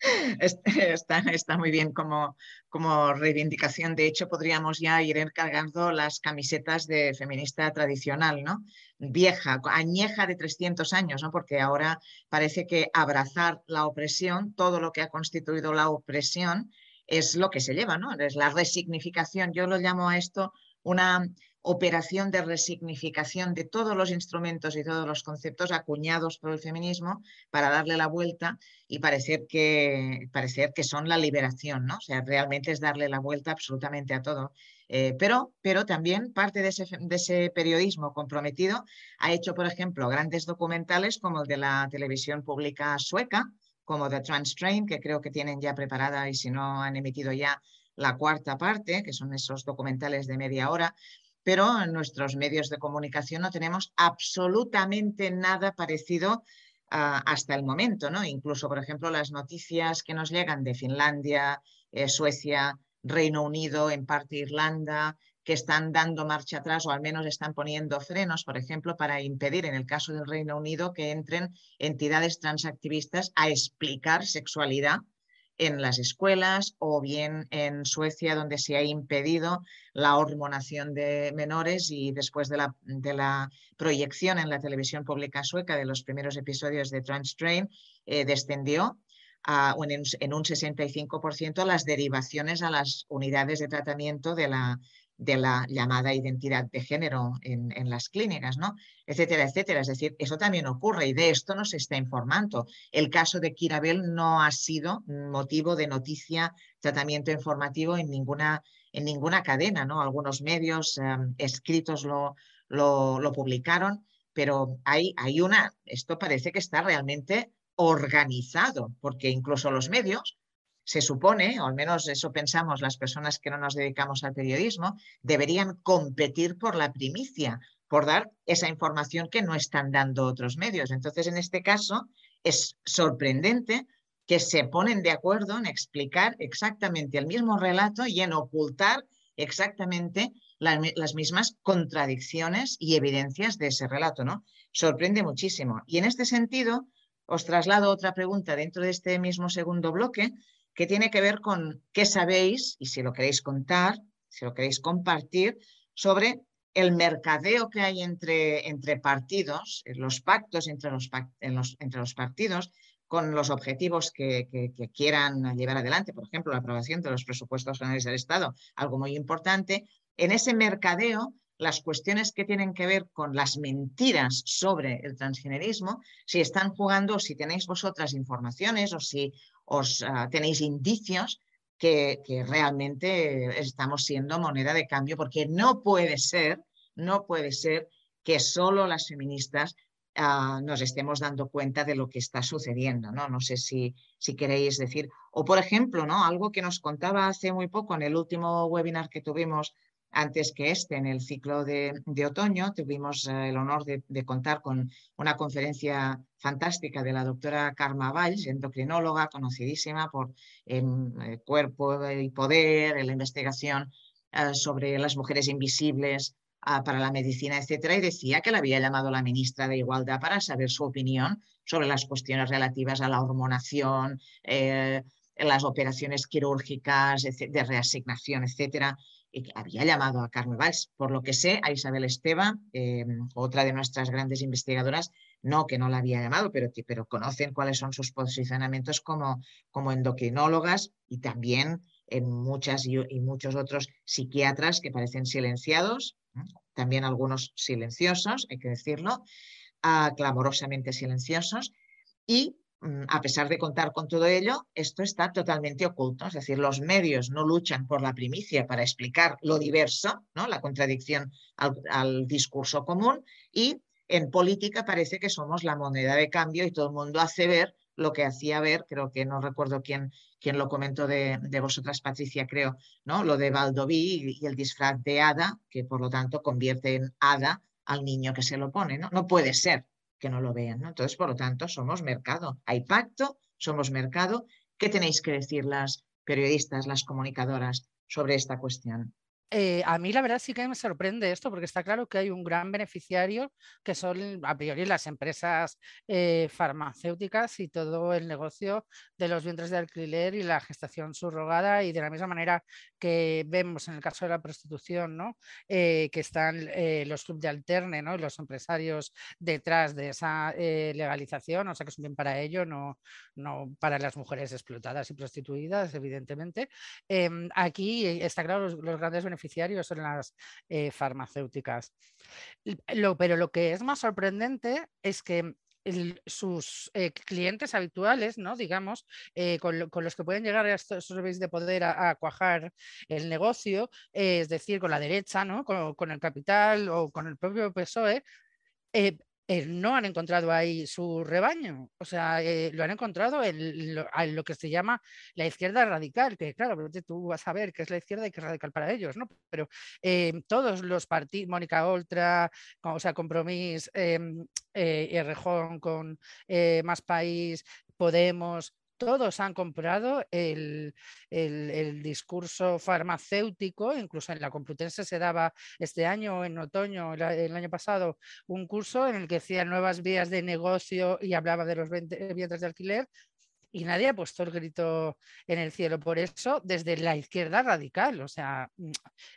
Está, está, muy bien como, como reivindicación. De hecho, podríamos ya ir encargando las camisetas de feminista tradicional, ¿no? Vieja, añeja de 300 años, ¿no? Porque ahora parece que abrazar la opresión, todo lo que ha constituido la opresión, es lo que se lleva, ¿no? Es la resignificación. Yo lo llamo a esto una operación de resignificación de todos los instrumentos y todos los conceptos acuñados por el feminismo para darle la vuelta y parecer que, parecer que son la liberación, ¿no? O sea, realmente es darle la vuelta absolutamente a todo. Eh, pero, pero también parte de ese, de ese periodismo comprometido ha hecho, por ejemplo, grandes documentales como el de la televisión pública sueca, como The Trans Train, que creo que tienen ya preparada y si no han emitido ya la cuarta parte, que son esos documentales de media hora, pero en nuestros medios de comunicación no tenemos absolutamente nada parecido ah, hasta el momento, ¿no? Incluso, por ejemplo, las noticias que nos llegan de Finlandia, eh, Suecia, Reino Unido, en parte Irlanda, que están dando marcha atrás o al menos están poniendo frenos, por ejemplo, para impedir, en el caso del Reino Unido, que entren entidades transactivistas a explicar sexualidad en las escuelas o bien en Suecia donde se ha impedido la hormonación de menores y después de la, proyección en la televisión pública sueca de los primeros episodios de Trans Train eh, descendió en un 65% las derivaciones a las unidades de tratamiento de la de la llamada identidad de género en, las clínicas, ¿no? Etcétera, etcétera. Es decir, eso también ocurre y de esto no se está informando. El caso de Kirabel no ha sido motivo de noticia, tratamiento informativo en ninguna, en ninguna cadena, ¿no? Algunos medios em, escritos lo, lo, publicaron, pero hay, hay una, esto parece que está realmente organizado, porque incluso los medios se supone, o al menos eso pensamos las personas que no nos dedicamos al periodismo, deberían competir por la primicia, por dar esa información que no están dando otros medios. Entonces, en este caso, es sorprendente que se ponen de acuerdo en explicar exactamente el mismo relato y en ocultar exactamente las mismas contradicciones y evidencias de ese relato, ¿no? Sorprende muchísimo. Y en este sentido, os traslado otra pregunta dentro de este mismo segundo bloque, que tiene que ver con qué sabéis, y si lo queréis contar, si lo queréis compartir, sobre el mercadeo que hay entre, entre partidos, los pactos entre los, entre los partidos, con los objetivos que, que, quieran llevar adelante, por ejemplo, la aprobación de los presupuestos generales del Estado, algo muy importante. En ese mercadeo, las cuestiones que tienen que ver con las mentiras sobre el transgenerismo, si están jugando, si tenéis vosotras informaciones o si os ah, tenéis indicios que, realmente estamos siendo moneda de cambio, porque no puede ser, no puede ser que solo las feministas ah, nos estemos dando cuenta de lo que está sucediendo, ¿no? No sé si, si queréis decir, o por ejemplo, ¿no? Algo que nos contaba hace muy poco en el último webinar que tuvimos antes que este, en el ciclo de, otoño, tuvimos eh, el honor de, contar con una conferencia fantástica de la doctora Karma Valls, endocrinóloga conocidísima por em, eh, cuerpo y poder, en la investigación eh, sobre las mujeres invisibles ah, para la medicina, etcétera, y decía que le había llamado la ministra de Igualdad para saber su opinión sobre las cuestiones relativas a la hormonación, eh, las operaciones quirúrgicas de reasignación, etcétera, y había llamado a Carmen Valls. Por lo que sé, a Isabel Esteva, em, otra de nuestras grandes investigadoras, no que no la había llamado, pero, pero conocen cuáles son sus posicionamientos como, como endocrinólogas y también en muchas y, muchos otros psiquiatras que parecen silenciados, también algunos silenciosos, hay que decirlo, ah, clamorosamente silenciosos, y a pesar de contar con todo ello, esto está totalmente oculto. Es decir, los medios no luchan por la primicia para explicar lo diverso, ¿no? la contradicción al, discurso común, y en política parece que somos la moneda de cambio y todo el mundo hace ver lo que hacía ver, creo que no recuerdo quién, quién lo comentó de, vosotras, Patricia, creo, ¿no? lo de Valdoví y, el disfraz de hada, que por lo tanto convierte en hada al niño que se lo pone. No puede ser que no lo vean. ¿no? Entonces, por lo tanto, somos mercado. Hay pacto, somos mercado. ¿Qué tenéis que decir las periodistas, las comunicadoras sobre esta cuestión? Eh, a mí la verdad sí que me sorprende esto, porque está claro que hay un gran beneficiario que son a priori las empresas eh, farmacéuticas y todo el negocio de los vientres de alquiler y la gestación subrogada y de la misma manera que vemos en el caso de la prostitución, ¿no? Eh, que están los clubes de alterne los empresarios detrás de esa legalización, o sea que es bien para ello, no, no para las mujeres explotadas y prostituidas, evidentemente. Em, aquí está claro los, los grandes beneficiarios beneficiarios son las eh, farmacéuticas. pero lo que es más sorprendente es que sus eh, clientes habituales, ¿no? digamos, eh, con, los que pueden llegar a estos servicios de poder a, cuajar el negocio, es decir, con la derecha, ¿no? Con, el capital o con el propio PSOE, eh, no han encontrado ahí su rebaño, o sea, eh, lo han encontrado en lo, que se llama la izquierda radical, que claro, tú vas a ver qué es la izquierda y qué es radical para ellos, ¿no? Pero eh, todos los partidos, Mónica Oltra, o sea, Compromís, em, y Rejón con Más País, Podemos, todos han comprado el, discurso farmacéutico, incluso en la Complutense se daba este año, en otoño, el, año pasado, un curso en el que decía nuevas vías de negocio y hablaba de los vientres de alquiler y nadie ha puesto el grito en el cielo por eso desde la izquierda radical. O sea, mm,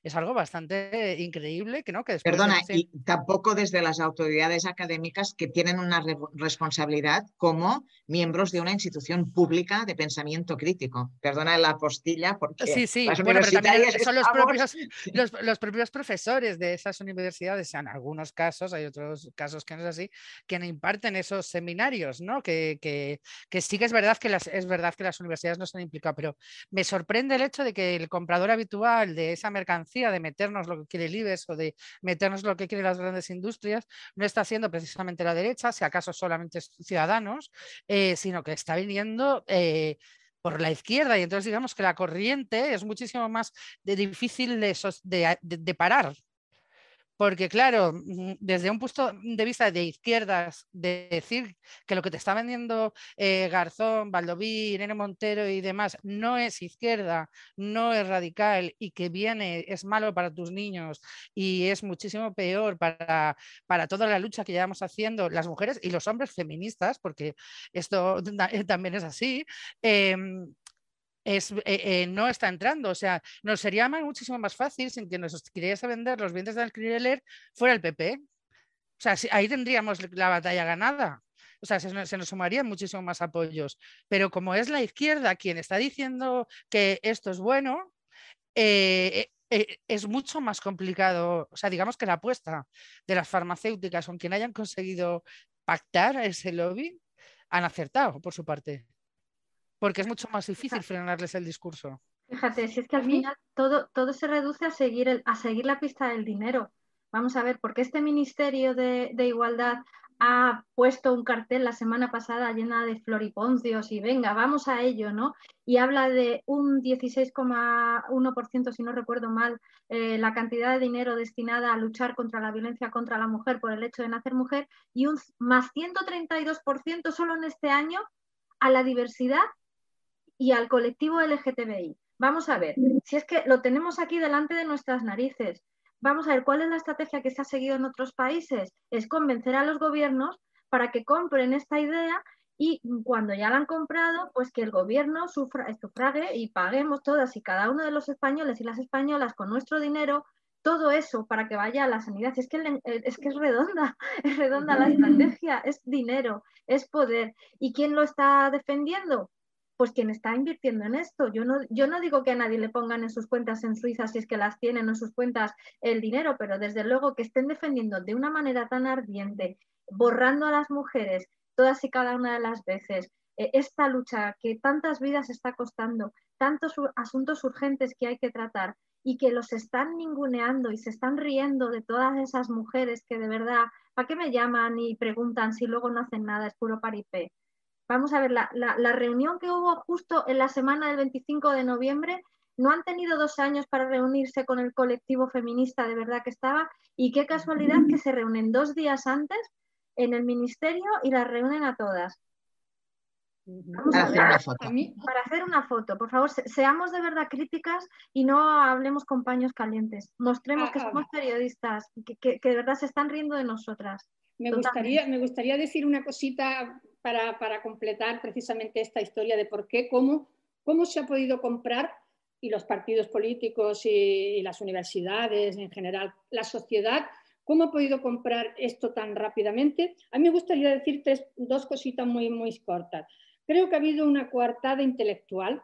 es algo bastante increíble que no que Perdona, y tampoco desde las autoridades académicas que tienen una responsabilidad como miembros de una institución pública de pensamiento crítico. Perdona la postilla porque sí, sí. las bueno, son los propios, los, propios profesores de esas universidades, en algunos casos, hay otros casos que no es así, que imparten esos seminarios, ¿no? Que, que, que sí que es verdad que es verdad que las universidades no se han implicado, pero me sorprende el hecho de que el comprador habitual de esa mercancía, de meternos lo que quiere el o de meternos lo que quieren las grandes industrias, no está siendo precisamente la derecha, si acaso solamente ciudadanos, eh, sino que está viniendo... Eh, por la izquierda. Y entonces digamos que la corriente es muchísimo más difícil de parar, porque claro, mm, desde un punto de vista de izquierdas, de decir que lo que te está vendiendo eh, Garzón, Valdoví, Irene Montero y demás no es izquierda, no es radical y que viene, es malo para tus niños y es muchísimo peor para, para toda la lucha que llevamos haciendo las mujeres y los hombres feministas, porque esto también es así, em, es, eh, eh, no está entrando. O sea, nos sería muchísimo más fácil sin que nos querías vender los bienes de alquiler fuera el PP. O sea, ahí tendríamos la batalla ganada. O sea, se, nos sumarían muchísimo más apoyos. Pero como es la izquierda quien está diciendo que esto es bueno, eh, es mucho más complicado. O sea, digamos que la apuesta de las farmacéuticas con quien hayan conseguido pactar ese lobby han acertado por su parte porque es mucho más difícil frenarles el discurso. Fíjate, si es que al final todo, todo se reduce a seguir, a seguir la pista del dinero. Vamos a ver, porque este Ministerio de, Igualdad ha puesto un cartel la semana pasada llena de floriponcios y venga, vamos a ello, ¿no? Y habla de un 16,1%, si no recuerdo mal, eh, la cantidad de dinero destinada a luchar contra la violencia contra la mujer por el hecho de nacer mujer y un más 132% solo en este año a la diversidad y al colectivo LGTBI. Vamos a ver, si es que lo tenemos aquí delante de nuestras narices, vamos a ver cuál es la estrategia que se ha seguido en otros países. Es convencer a los gobiernos para que compren esta idea y cuando ya la han comprado, pues que el gobierno sufrague y paguemos todas y cada uno de los españoles y las españolas con nuestro dinero todo eso para que vaya a la sanidad. Es que, eh, es que es redonda, es redonda la estrategia, es dinero, es poder. ¿Y quién lo está defendiendo? Pues quien está invirtiendo en esto. Yo no, yo no digo que a nadie le pongan en sus cuentas en Suiza si es que las tienen en sus cuentas el dinero, pero desde luego que estén defendiendo de una manera tan ardiente, borrando a las mujeres, todas y cada una de las veces. Eh, esta lucha que tantas vidas está costando, tantos asuntos urgentes que hay que tratar y que los están ninguneando y se están riendo de todas esas mujeres que de verdad, ¿para qué me llaman y preguntan si luego no hacen nada? Es puro paripé. Vamos a ver, la, la reunión que hubo justo en la semana del 25 de noviembre no han tenido dos años para reunirse con el colectivo feminista de verdad que estaba y qué casualidad que se reúnen dos días antes en el ministerio y las reúnen a todas. para hacer una foto. Para hacer una foto, por favor, seamos de verdad críticas y no hablemos con paños calientes. Mostremos ah, que ah, somos periodistas, que, que, que, de verdad se están riendo de nosotras. Me gustaría, me gustaría decir una cosita para, completar precisamente esta historia de por qué, cómo, cómo se ha podido comprar y los partidos políticos y, las universidades en general, la sociedad ¿Cómo ha podido comprar esto tan rápidamente? A mí me gustaría decir dos cositas muy, muy cortas. Creo que ha habido una coartada intelectual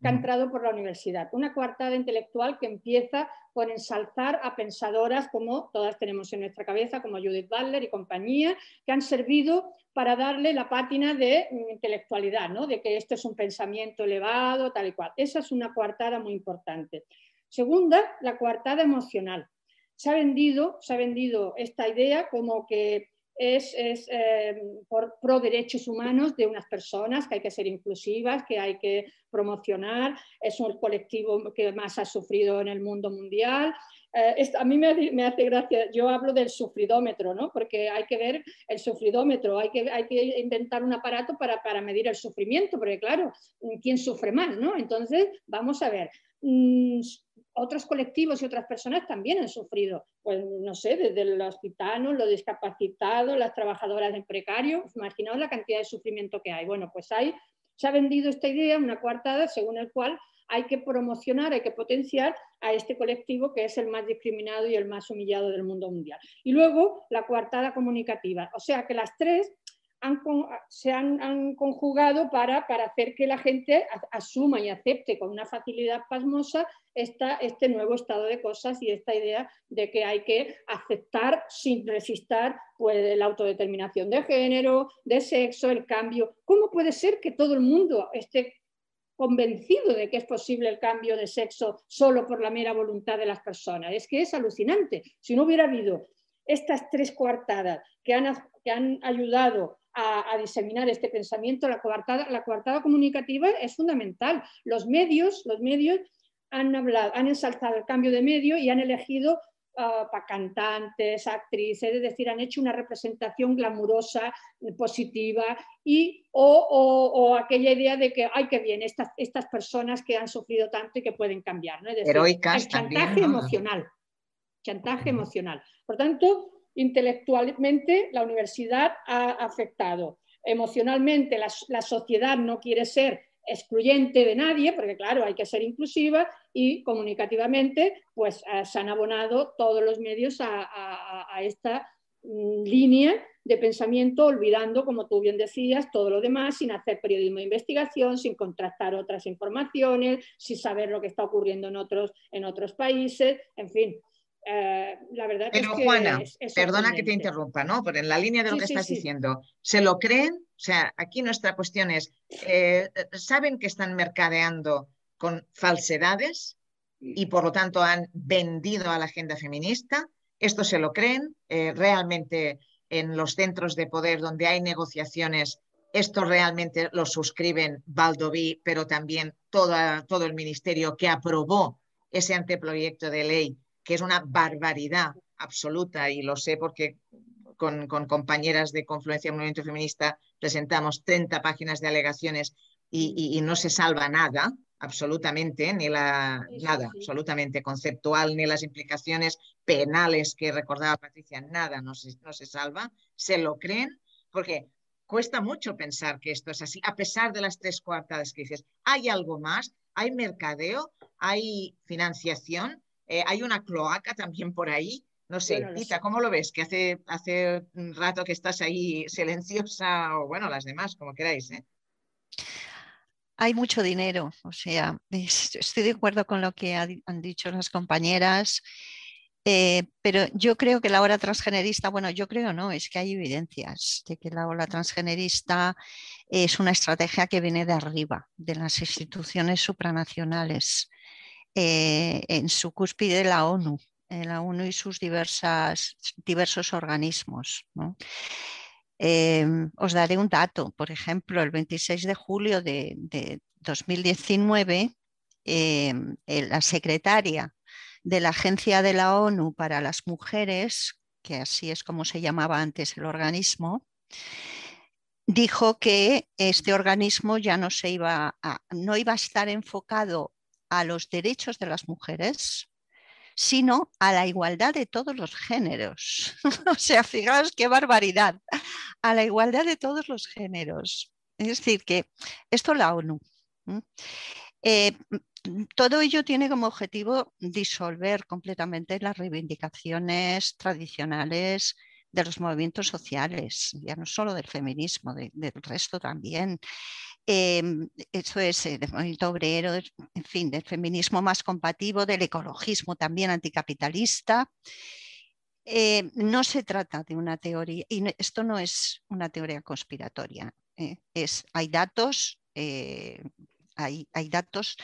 que ha entrado por la universidad, una coartada intelectual que empieza por ensalzar a pensadoras como todas tenemos en nuestra cabeza, como Judith Butler y compañía, que han servido para darle la pátina de intelectualidad, ¿no? de que esto es un pensamiento elevado, tal y cual. Esa es una coartada muy importante. Segunda, la coartada emocional se ha vendido, se ha vendido esta idea como que es, eh, por pro derechos humanos de unas personas, que hay que ser inclusivas, que hay que promocionar, es un colectivo que más ha sufrido en el mundo mundial. Eh, a mí me, hace gracia, yo hablo del sufridómetro, ¿no? porque hay que ver el sufridómetro, hay que, hay que inventar un aparato para, para medir el sufrimiento, porque claro, ¿quién sufre más? ¿no? Entonces, vamos a ver. Mm, otros colectivos y otras personas también han sufrido, pues no sé, desde los gitanos, los discapacitados, las trabajadoras en precario, imaginaos la cantidad de sufrimiento que hay. Bueno, pues hay, se ha vendido esta idea, una coartada, según el cual hay que promocionar, hay que potenciar a este colectivo que es el más discriminado y el más humillado del mundo mundial. Y luego la coartada comunicativa, o sea que las tres se han, conjugado para, para, hacer que la gente asuma y acepte con una facilidad pasmosa esta, este nuevo estado de cosas y esta idea de que hay que aceptar sin resistir pues, la autodeterminación de género, de sexo, el cambio. ¿Cómo puede ser que todo el mundo esté convencido de que es posible el cambio de sexo solo por la mera voluntad de las personas? Es que es alucinante. Si no hubiera habido estas tres coartadas que han, que han ayudado a, diseminar este pensamiento, la coartada, la coartada comunicativa es fundamental. Los medios, los medios han, hablado, han ensalzado el cambio de medio y han elegido ah, para cantantes, actrices, es decir, han hecho una representación glamurosa, positiva, y, o, aquella idea de que, ay, qué bien, estas, estas personas que han sufrido tanto y que pueden cambiar. ¿no? Es decir, chantaje emocional. Chantaje emocional. Por tanto, intelectualmente la universidad ha afectado. Emocionalmente la, sociedad no quiere ser excluyente de nadie, porque claro, hay que ser inclusiva y comunicativamente pues eh, se han abonado todos los medios a, esta mm, línea de pensamiento, olvidando, como tú bien decías, todo lo demás, sin hacer periodismo de investigación, sin contrastar otras informaciones, sin saber lo que está ocurriendo en otros, en otros países, en fin, eh, la verdad Pero es que Juana, perdona que te interrumpa, ¿no? Pero en la línea de lo que estás diciendo, ¿se lo creen? O sea, aquí nuestra cuestión es, eh, ¿saben que están mercadeando con falsedades y por lo tanto han vendido a la agenda feminista? ¿Esto se lo creen? Eh, ¿Realmente en los centros de poder donde hay negociaciones, esto realmente lo suscriben Valdoví, pero también toda, todo el ministerio que aprobó ese anteproyecto de ley que es una barbaridad absoluta y lo sé porque con, compañeras de Confluencia Movimiento Feminista presentamos 30 páginas de alegaciones y, no se salva nada. absolutamente, ni la nada, absolutamente conceptual, ni las implicaciones penales que recordaba Patricia, nada no se, no se salva, se lo creen, porque cuesta mucho pensar que esto es así, a pesar de las tres cuartas que dices, hay algo más, hay mercadeo, hay financiación, eh, hay una cloaca también por ahí. No sé, Tita, ¿cómo lo ves? Que hace, hace un rato que estás ahí silenciosa, o bueno, las demás, como queráis. ¿eh? hay mucho dinero, o sea, estoy de acuerdo con lo que han dicho las compañeras, eh, pero yo creo que la ola transgenerista, bueno, yo creo no, es que hay evidencias de que la ola transgenerista es una estrategia que viene de arriba, de las instituciones supranacionales, eh, en su cúspide la ONU, la ONU y sus diversos organismos. Em, os daré un dato. Por ejemplo, el 26 de julio de, 2019, em, la secretaria de la Agencia de la ONU para las Mujeres, que así es como se llamaba antes el organismo, dijo que este organismo ya no, se iba no iba a estar enfocado a los derechos de las mujeres, sino a la igualdad de todos los géneros. o sea, fijaos qué barbaridad, a la igualdad de todos los géneros. Es decir, que esto la ONU. Eh, todo ello tiene como objetivo disolver completamente las reivindicaciones tradicionales de los movimientos sociales, ya no solo del feminismo, del resto también. Em, eso es el movimiento obrero, en fin, del feminismo más compatible, del ecologismo también anticapitalista. Eh, no se trata de una teoría, y esto no es una teoría conspiratoria, eh, es, hay datos, eh, hay, datos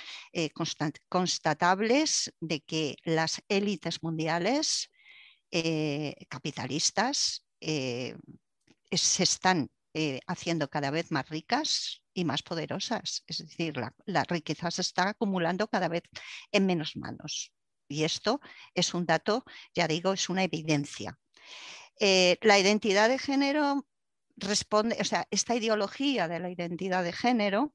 constatables de que las élites mundiales capitalistas se están haciendo cada vez más ricas y más poderosas. Es decir, la, riqueza se está acumulando cada vez en menos manos. Y esto es un dato, ya digo, es una evidencia. Eh, la identidad de género responde, o sea, esta ideología de la identidad de género,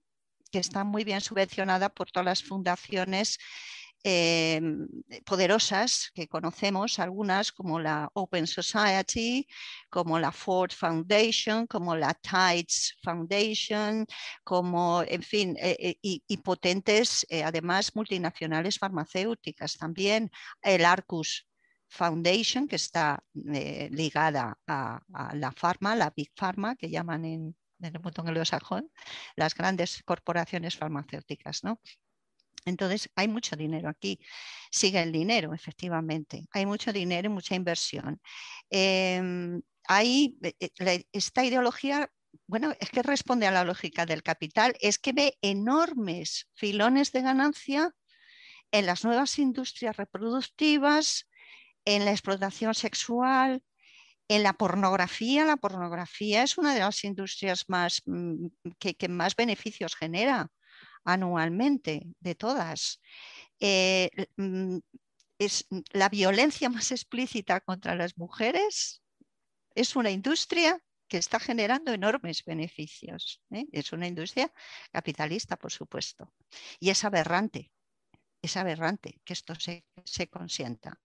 que está muy bien subvencionada por todas las fundaciones Em, poderosas que conocemos, algunas como la Open Society, como la Ford Foundation, como la Tides Foundation, como, en fin, eh, eh, y, potentes, eh, además, multinacionales farmacéuticas también, el Arcus Foundation, que está ligada a, la Pharma, la Big Pharma, que llaman en, en el mundo anglosajón, las grandes corporaciones farmacéuticas, ¿no? Entonces, hay mucho dinero aquí. Sigue el dinero, efectivamente. Hay mucho dinero y mucha inversión. Em, hay, eh, eh, esta ideología, bueno, es que responde a la lógica del capital, es que ve enormes filones de ganancia en las nuevas industrias reproductivas, en la explotación sexual, en la pornografía. La pornografía es una de las industrias más, mm, que más beneficios genera anualmente, de todas. Eh, mm, es la violencia más explícita contra las mujeres es una industria que está generando enormes beneficios. ¿eh? Es una industria capitalista, por supuesto, y es aberrante es aberrante que esto se, consienta.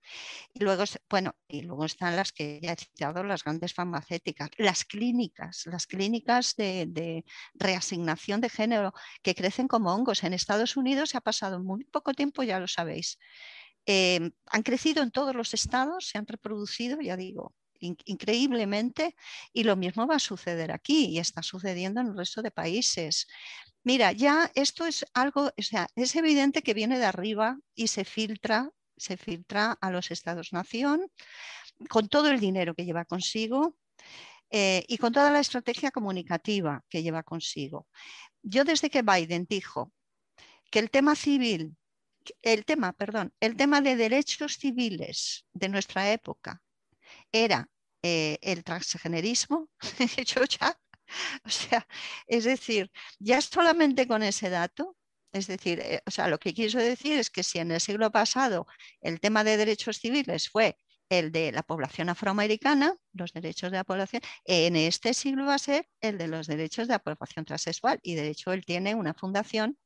Y luego, bueno, y luego están las que ya he citado, las grandes farmacéuticas, las clínicas, las clínicas de, reasignación de género que crecen como hongos. En Estados Unidos se ha pasado muy poco tiempo, ya lo sabéis. Eh, han crecido en todos los estados, se han reproducido, ya digo, increíblemente y lo mismo va a suceder aquí y está sucediendo en el resto de países. Mira, ya esto es algo, o sea, es evidente que viene de arriba y se filtra, se filtra a los estados-nación con todo el dinero que lleva consigo eh, y con toda la estrategia comunicativa que lleva consigo. Yo desde que Biden dijo que el tema civil, el tema, perdón, el tema de derechos civiles de nuestra época era eh, el transgenerismo, yo ya, o sea, es decir, ya solamente con ese dato, es decir, eh, o sea, lo que quiso decir es que si en el siglo pasado el tema de derechos civiles fue el de la población afroamericana, los derechos de la población, en este siglo va a ser el de los derechos de la población transexual y de hecho él tiene una fundación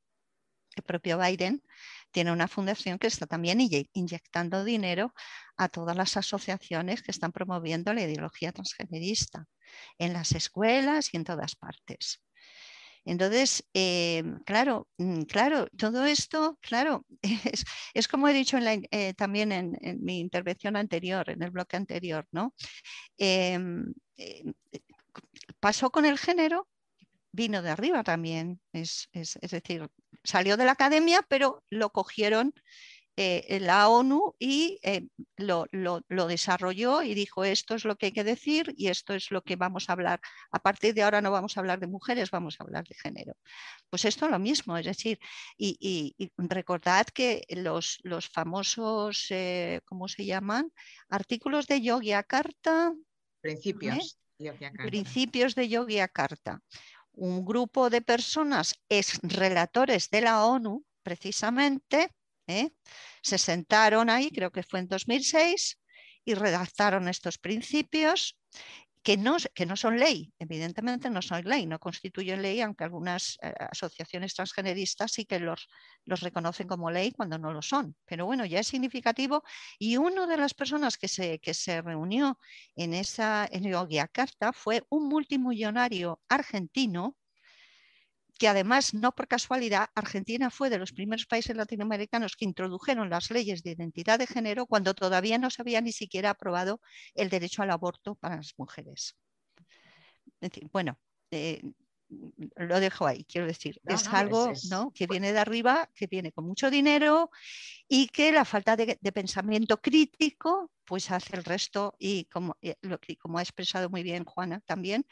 propio Biden tiene una fundación que está también inyectando dinero a todas las asociaciones que están promoviendo la ideología transgenerista en las escuelas y en todas partes. Entonces, eh, claro, mm, claro, todo esto, claro, es, como he dicho eh, también en, mi intervención anterior, en el bloque anterior, ¿no? Em, eh, pasó con el género, vino de arriba también, es, es decir, salió de la academia, pero lo cogieron eh, la ONU y eh, lo, desarrolló y dijo esto es lo que hay que decir y esto es lo que vamos a hablar. A partir de ahora no vamos a hablar de mujeres, vamos a hablar de género. Pues esto es lo mismo, es decir, y, recordad que los, los famosos, eh, ¿cómo se llaman? Artículos de Yogyakarta. Principios. Principios de Yogyakarta. Un grupo de personas ex relatores de la ONU, precisamente, ¿eh? Se sentaron ahí, creo que fue en 2006, y redactaron estos principios que no, que no, son ley, evidentemente no son ley, no constituyen ley, aunque algunas eh, asociaciones transgeneristas sí que los, los, reconocen como ley cuando no lo son. Pero bueno, ya es significativo y una de las personas que se, que se reunió en esa en Yogyakarta fue un multimillonario argentino que además, no por casualidad, Argentina fue de los primeros países latinoamericanos que introdujeron las leyes de identidad de género cuando todavía no se había ni siquiera aprobado el derecho al aborto para las mujeres. bueno, eh, lo dejo ahí, quiero decir, es algo que viene de arriba, que viene con mucho dinero y que la falta de, pensamiento crítico pues hace el resto y como, eh, como ha expresado muy bien Juana también,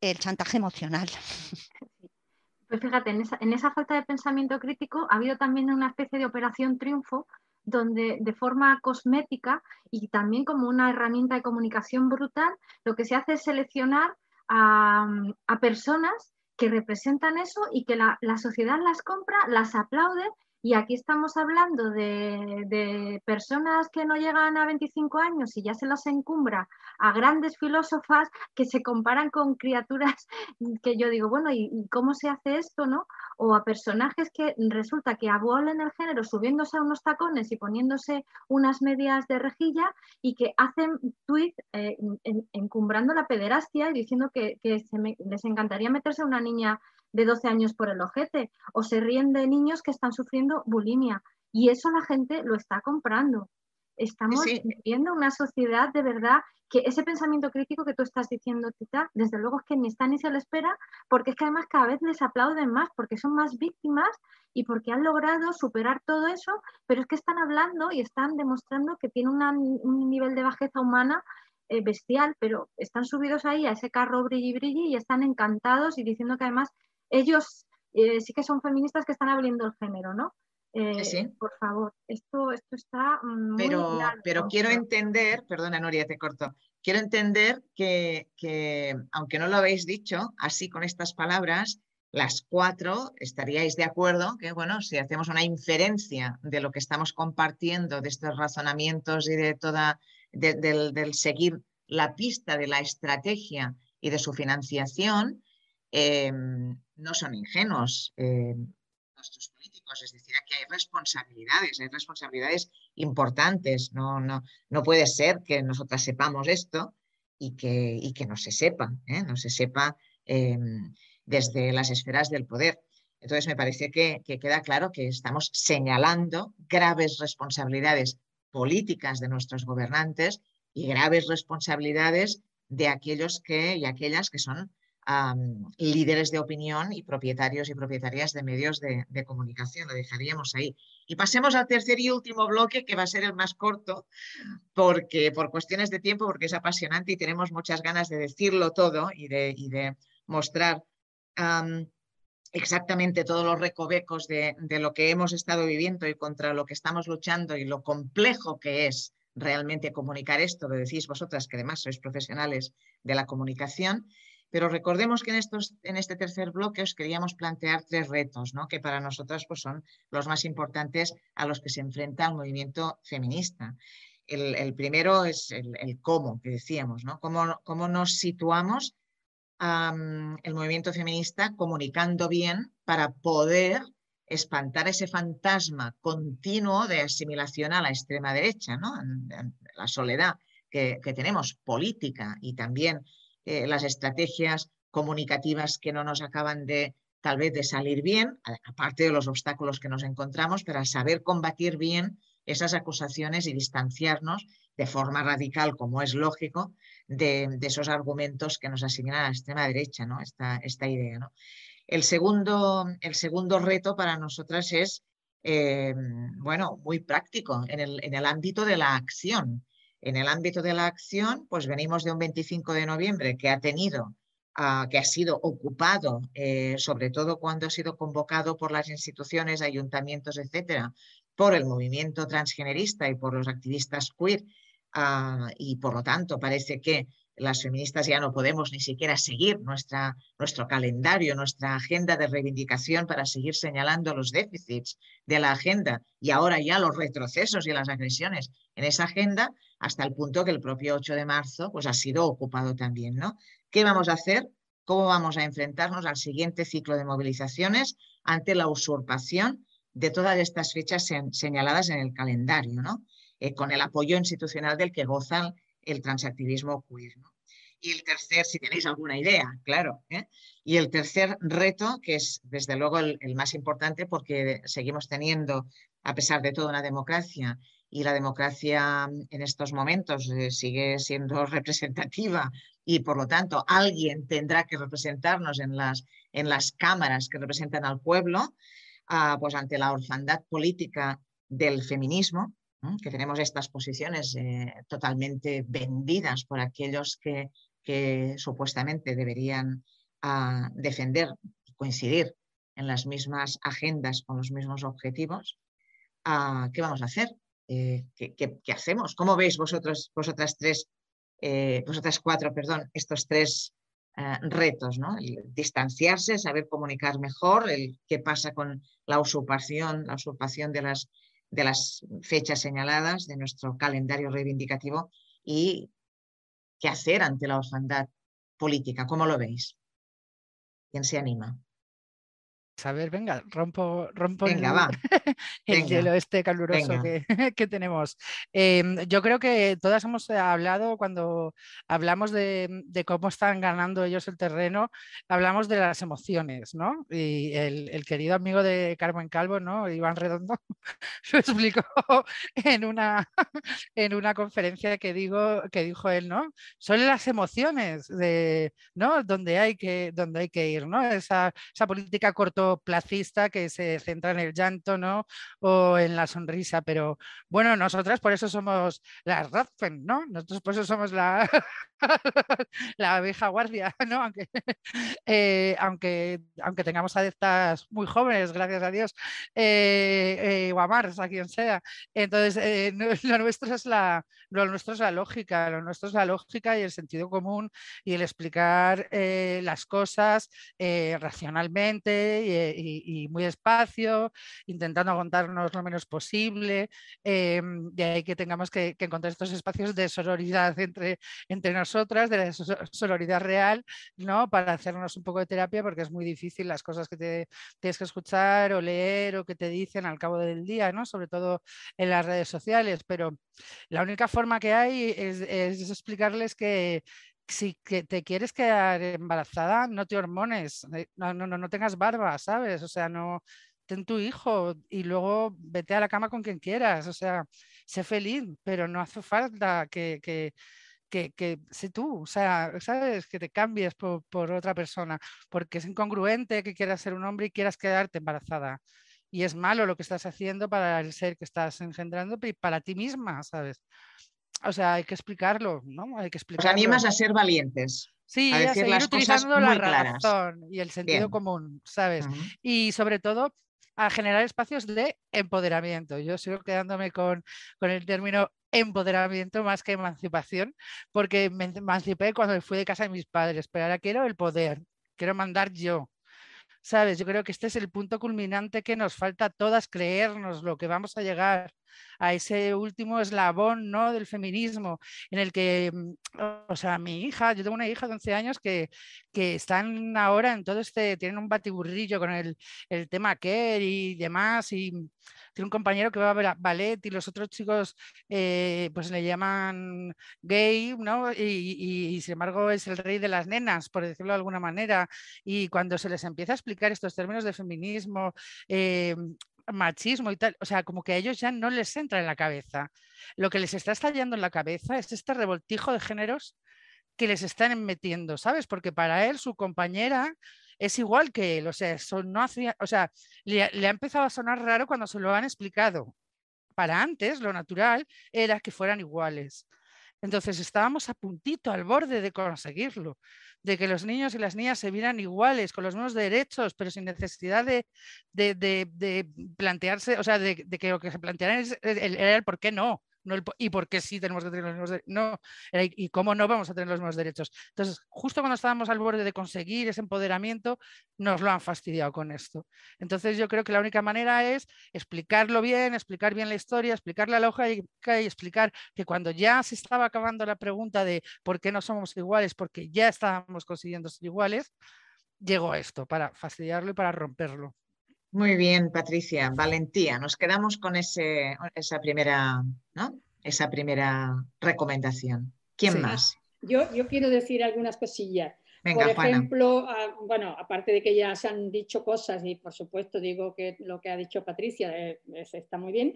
el chantaje emocional. Fíjate, en esa, en esa falta de pensamiento crítico ha habido también una especie de operación triunfo donde de forma cosmética y también como una herramienta de comunicación brutal, lo que se hace es seleccionar a, personas que representan eso y que la, sociedad las compra, las aplaude y aquí estamos hablando de, personas que no llegan a 25 años y ya se las encumbra a grandes filósofas que se comparan con criaturas que yo digo, bueno, ¿y, cómo se hace esto, no? O a personajes que resulta que abolen el género subiéndose a unos tacones y poniéndose unas medias de rejilla y que hacen tweets eh, encumbrando la pederastia y diciendo que, les encantaría meterse a una niña de 12 años por el ojete o se ríen de niños que están sufriendo bulimia. Y eso la gente lo está comprando. Estamos viviendo una sociedad de verdad que ese pensamiento crítico que tú estás diciendo, Tita, desde luego es que ni está ni se le espera, porque es que además cada vez les aplauden más, porque son más víctimas y porque han logrado superar todo eso, pero es que están hablando y están demostrando que tienen un nivel de bajeza humana eh, bestial, pero están subidos ahí a ese carro brilli brilli y están encantados y diciendo que además ellos eh, sí que son feministas que están abriendo el género, ¿no? Eh, por favor, esto, esto está muy Pero, pero quiero entender, perdona Noria, te corto, quiero entender que, que, aunque no lo habéis dicho, así con estas palabras, las cuatro estaríais de acuerdo que, bueno, si hacemos una inferencia de lo que estamos compartiendo, de estos razonamientos y de toda, del, del seguir la pista de la estrategia y de su financiación, Em, no son ingenuos em, nuestros políticos, es decir, aquí hay responsabilidades, hay responsabilidades importantes. No, no, no puede ser que nosotras sepamos esto y que, y que no se sepa, ¿eh? no se sepa em, desde las esferas del poder. Entonces, me parece que, queda claro que estamos señalando graves responsabilidades políticas de nuestros gobernantes y graves responsabilidades de aquellos que y aquellas que son líderes de opinión y propietarios y propietarias de medios de, comunicación. Lo dejaríamos ahí. Y pasemos al tercer y último bloque, que va a ser el más corto, porque por cuestiones de tiempo, porque es apasionante y tenemos muchas ganas de decirlo todo y de, de mostrar exactamente todos los recovecos de, de lo que hemos estado viviendo y contra lo que estamos luchando y lo complejo que es realmente comunicar esto, lo decís vosotras, que además sois profesionales de la comunicación. Pero recordemos que en, estos, en este tercer bloque os queríamos plantear tres retos, ¿no? que para nosotras pues, son los más importantes a los que se enfrenta el movimiento feminista. El, primero es el, cómo, que decíamos, ¿no? cómo, cómo nos situamos el movimiento feminista comunicando bien para poder espantar ese fantasma continuo de asimilación a la extrema derecha, ¿no? la soledad que, tenemos política y también eh, las estrategias comunicativas que no nos acaban de tal vez de salir bien, aparte de los obstáculos que nos encontramos, para saber combatir bien esas acusaciones y distanciarnos de forma radical, como es lógico, de, esos argumentos que nos asignan a la extrema derecha, ¿no? esta, esta idea. ¿no? El, segundo, el segundo reto para nosotras es, eh, bueno, muy práctico en el, en el ámbito de la acción. En el ámbito de la acción, pues venimos de un 25 de noviembre que ha tenido que ha sido ocupado, eh, sobre todo cuando ha sido convocado por las instituciones, ayuntamientos, etcétera, por el movimiento transgenerista y por los activistas queer, ah, y por lo tanto parece que las feministas ya no podemos ni siquiera seguir nuestra, nuestro calendario, nuestra agenda de reivindicación para seguir señalando los déficits de la agenda y ahora ya los retrocesos y las agresiones en esa agenda, hasta el punto que el propio 8 de marzo pues, ha sido ocupado también. ¿no? ¿Qué vamos a hacer? ¿Cómo vamos a enfrentarnos al siguiente ciclo de movilizaciones ante la usurpación de todas estas fechas señaladas en el calendario, ¿no? Eh, con el apoyo institucional del que gozan el transactivismo queer? Y el tercer, si tenéis alguna idea, claro. ¿eh? Y el tercer reto, que es desde luego el, más importante porque seguimos teniendo, a pesar de todo, una democracia y la democracia en estos momentos eh, sigue siendo representativa y por lo tanto alguien tendrá que representarnos en las, en las cámaras que representan al pueblo, ah, pues ante la orfandad política del feminismo, que tenemos estas posiciones eh, totalmente vendidas por aquellos que, que supuestamente deberían ah, defender coincidir en las mismas agendas con los mismos objetivos, ah, ¿qué vamos a hacer? Eh, ¿qué, hacemos? ¿Cómo veis vosotros, vosotras tres eh, vosotras cuatro, perdón, estos tres eh, retos, ¿no? El distanciarse, saber comunicar mejor, el qué pasa con la usurpación, la usurpación de las, de las fechas señaladas de nuestro calendario reivindicativo y qué hacer ante la orfandad política. ¿Cómo lo veis? ¿Quién se anima? A ver, venga, rompo, rompo el, hielo este caluroso que, tenemos. Em, yo creo que todas hemos hablado cuando hablamos de, cómo están ganando ellos el terreno, hablamos de las emociones, ¿no? Y el, querido amigo de Carmen Calvo, ¿no? Iván Redondo, lo explicó en una, en una conferencia que, digo, que dijo él, ¿no? Son las emociones de, ¿no? Donde hay que, donde hay que ir, ¿no? Esa, esa política corto placista que se centra en el llanto, ¿no? O en la sonrisa, pero bueno, nosotras por eso somos las Radfen, ¿no? Nosotros por eso somos la, la abeja guardia, ¿no? Aunque, eh, aunque, aunque tengamos adeptas muy jóvenes, gracias a Dios, eh, eh, o a a quien sea. Entonces, lo, nuestro es la, lo nuestro es la lógica, lo nuestro es la lógica y el sentido común y el explicar las cosas racionalmente y, muy despacio, intentando contarnos lo menos posible. de ahí que tengamos que, encontrar estos espacios de sororidad entre, entre nosotros otras de la sororidad real, ¿no? Para hacernos un poco de terapia, porque es muy difícil las cosas que te tienes que escuchar o leer o que te dicen al cabo del día, ¿no? Sobre todo en las redes sociales, pero la única forma que hay es, explicarles que si te quieres quedar embarazada, no te hormones, eh, no, no, no tengas barba, ¿sabes? O sea, no ten tu hijo y luego vete a la cama con quien quieras, o sea, sé feliz, pero no hace falta que, que, que, que sé tú, o sea, ¿sabes? Que te cambies por, otra persona, porque es incongruente que quieras ser un hombre y quieras quedarte embarazada. Y es malo lo que estás haciendo para el ser que estás engendrando y para ti misma, ¿sabes? O sea, hay que explicarlo, ¿no? Hay que explicarlo. Os animas a ser valientes. Sí, a, decir las utilizando la razón y el sentido común, ¿sabes? Y sobre todo a generar espacios de empoderamiento. Yo sigo quedándome con, con el término empoderamiento más que emancipación, porque me emancipé cuando fui de casa de mis padres, pero ahora quiero el poder, quiero mandar yo. ¿Sabes? Yo creo que este es el punto culminante que nos falta a todas creernos lo que vamos a llegar a ese último eslabón ¿no? del feminismo, en el que, mm, o sea, mi hija, yo tengo una hija de 11 años que, que están ahora en todo este, tienen un batiburrillo con el, el tema Kerr y demás, y tiene un compañero que va a ver ballet y los otros chicos eh, pues le llaman gay, ¿no? Y, sin embargo es el rey de las nenas, por decirlo de alguna manera. Y cuando se les empieza a explicar estos términos de feminismo, eh, machismo y tal, o sea, como que a ellos ya no les entra en la cabeza. Lo que les está estallando en la cabeza es este revoltijo de géneros que les están metiendo, ¿sabes? Porque para él su compañera es igual que él, o sea, no hacía, o sea le, le ha empezado a sonar raro cuando se lo han explicado. Para antes, lo natural era que fueran iguales. Entonces estábamos a puntito, al borde de conseguirlo, de que los niños y las niñas se vieran iguales, con los mismos derechos, pero sin necesidad de, de, plantearse, o sea, de, que lo que se plantearan era el por qué no y por qué sí tenemos que tener los mismos derechos. No, y cómo no vamos a tener los mismos derechos. Entonces, justo cuando estábamos al borde de conseguir ese empoderamiento, nos lo han fastidiado con esto. Entonces, yo creo que la única manera es explicarlo bien, explicar bien la historia, explicar la lógica y explicar que cuando ya se estaba acabando la pregunta de por qué no somos iguales, porque ya estábamos consiguiendo ser iguales, llegó esto para fastidiarlo y para romperlo. Muy bien, Patricia. Valentía. Nos quedamos con ese, esa, primera, ¿no? esa primera recomendación. ¿Quién más? Yo, yo quiero decir algunas cosillas. por ejemplo, ah, bueno, aparte de que ya se han dicho cosas y por supuesto digo que lo que ha dicho Patricia eh, está muy bien,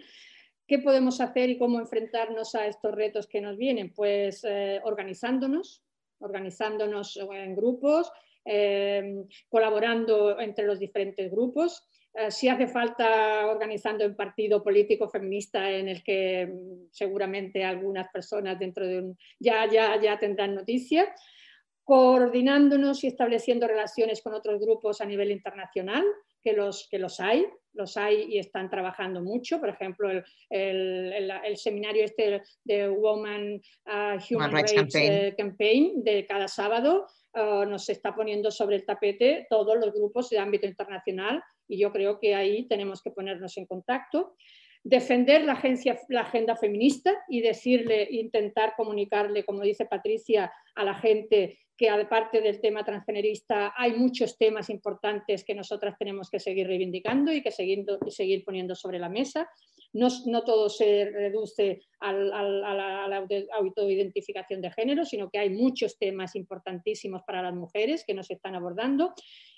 ¿qué podemos hacer y cómo enfrentarnos a estos retos que nos vienen? Pues eh, organizándonos, organizándonos en grupos, eh, colaborando entre los diferentes grupos. Eh, si hace falta organizando un partido político feminista en el que mm, seguramente algunas personas dentro de un ya ya ya tendrán noticia, coordinándonos y estableciendo relaciones con otros grupos a nivel internacional, que los, que los hay, los hay y están trabajando mucho. Por ejemplo, el, el, el, seminario este de Woman uh, Human, Rights, eh, Campaign. de cada sábado uh, nos está poniendo sobre el tapete todos los grupos de ámbito internacional y yo creo que ahí tenemos que ponernos en contacto. Defender la, agencia, la agenda feminista y decirle, intentar comunicarle, como dice Patricia, a la gente que aparte del tema transgenerista hay muchos temas importantes que nosotras tenemos que seguir reivindicando y que seguir, seguir poniendo sobre la mesa. No, no todo se reduce a la autoidentificación de género, sino que hay muchos temas importantísimos para las mujeres que nos están abordando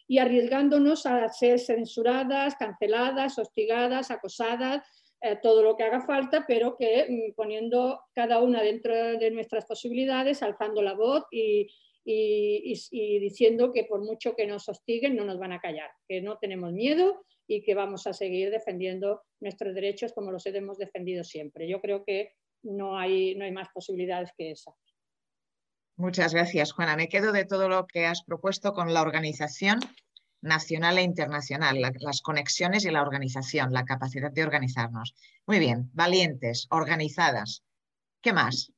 y arriesgándonos a ser censuradas, canceladas, hostigadas, acosadas, eh, todo lo que haga falta, pero que mm, poniendo cada una dentro de nuestras posibilidades, alzando la voz y, diciendo que por mucho que nos hostiguen no nos van a callar, que no tenemos miedo y que vamos a seguir defendiendo nuestros derechos como los hemos defendido siempre. Yo creo que no hay, no hay más posibilidades que esa. Muchas gracias, Juana. Me quedo de todo lo que has propuesto con la organización nacional e internacional, las conexiones y la organización, la capacidad de organizarnos. Muy bien, valientes, organizadas. ¿Qué más?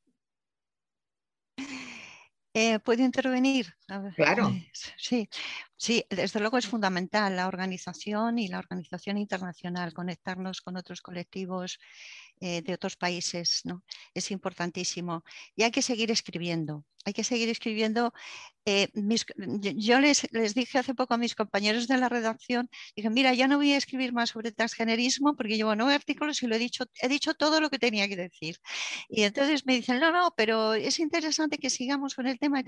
Eh, ¿Puedo intervenir? Claro. Sí, sí, desde luego es fundamental la organización y la organización internacional, conectarnos con otros colectivos eh, de otros países, ¿no? Es importantísimo. Y hay que seguir escribiendo, hay que seguir escribiendo. Eh, yo les, les, dije hace poco a mis compañeros de la redacción, dije, mira, ya no voy a escribir más sobre transgenerismo porque llevo nueve artículos y lo he dicho, he dicho todo lo que tenía que decir. Y entonces me dicen, no, no, pero es interesante que sigamos con el tema y.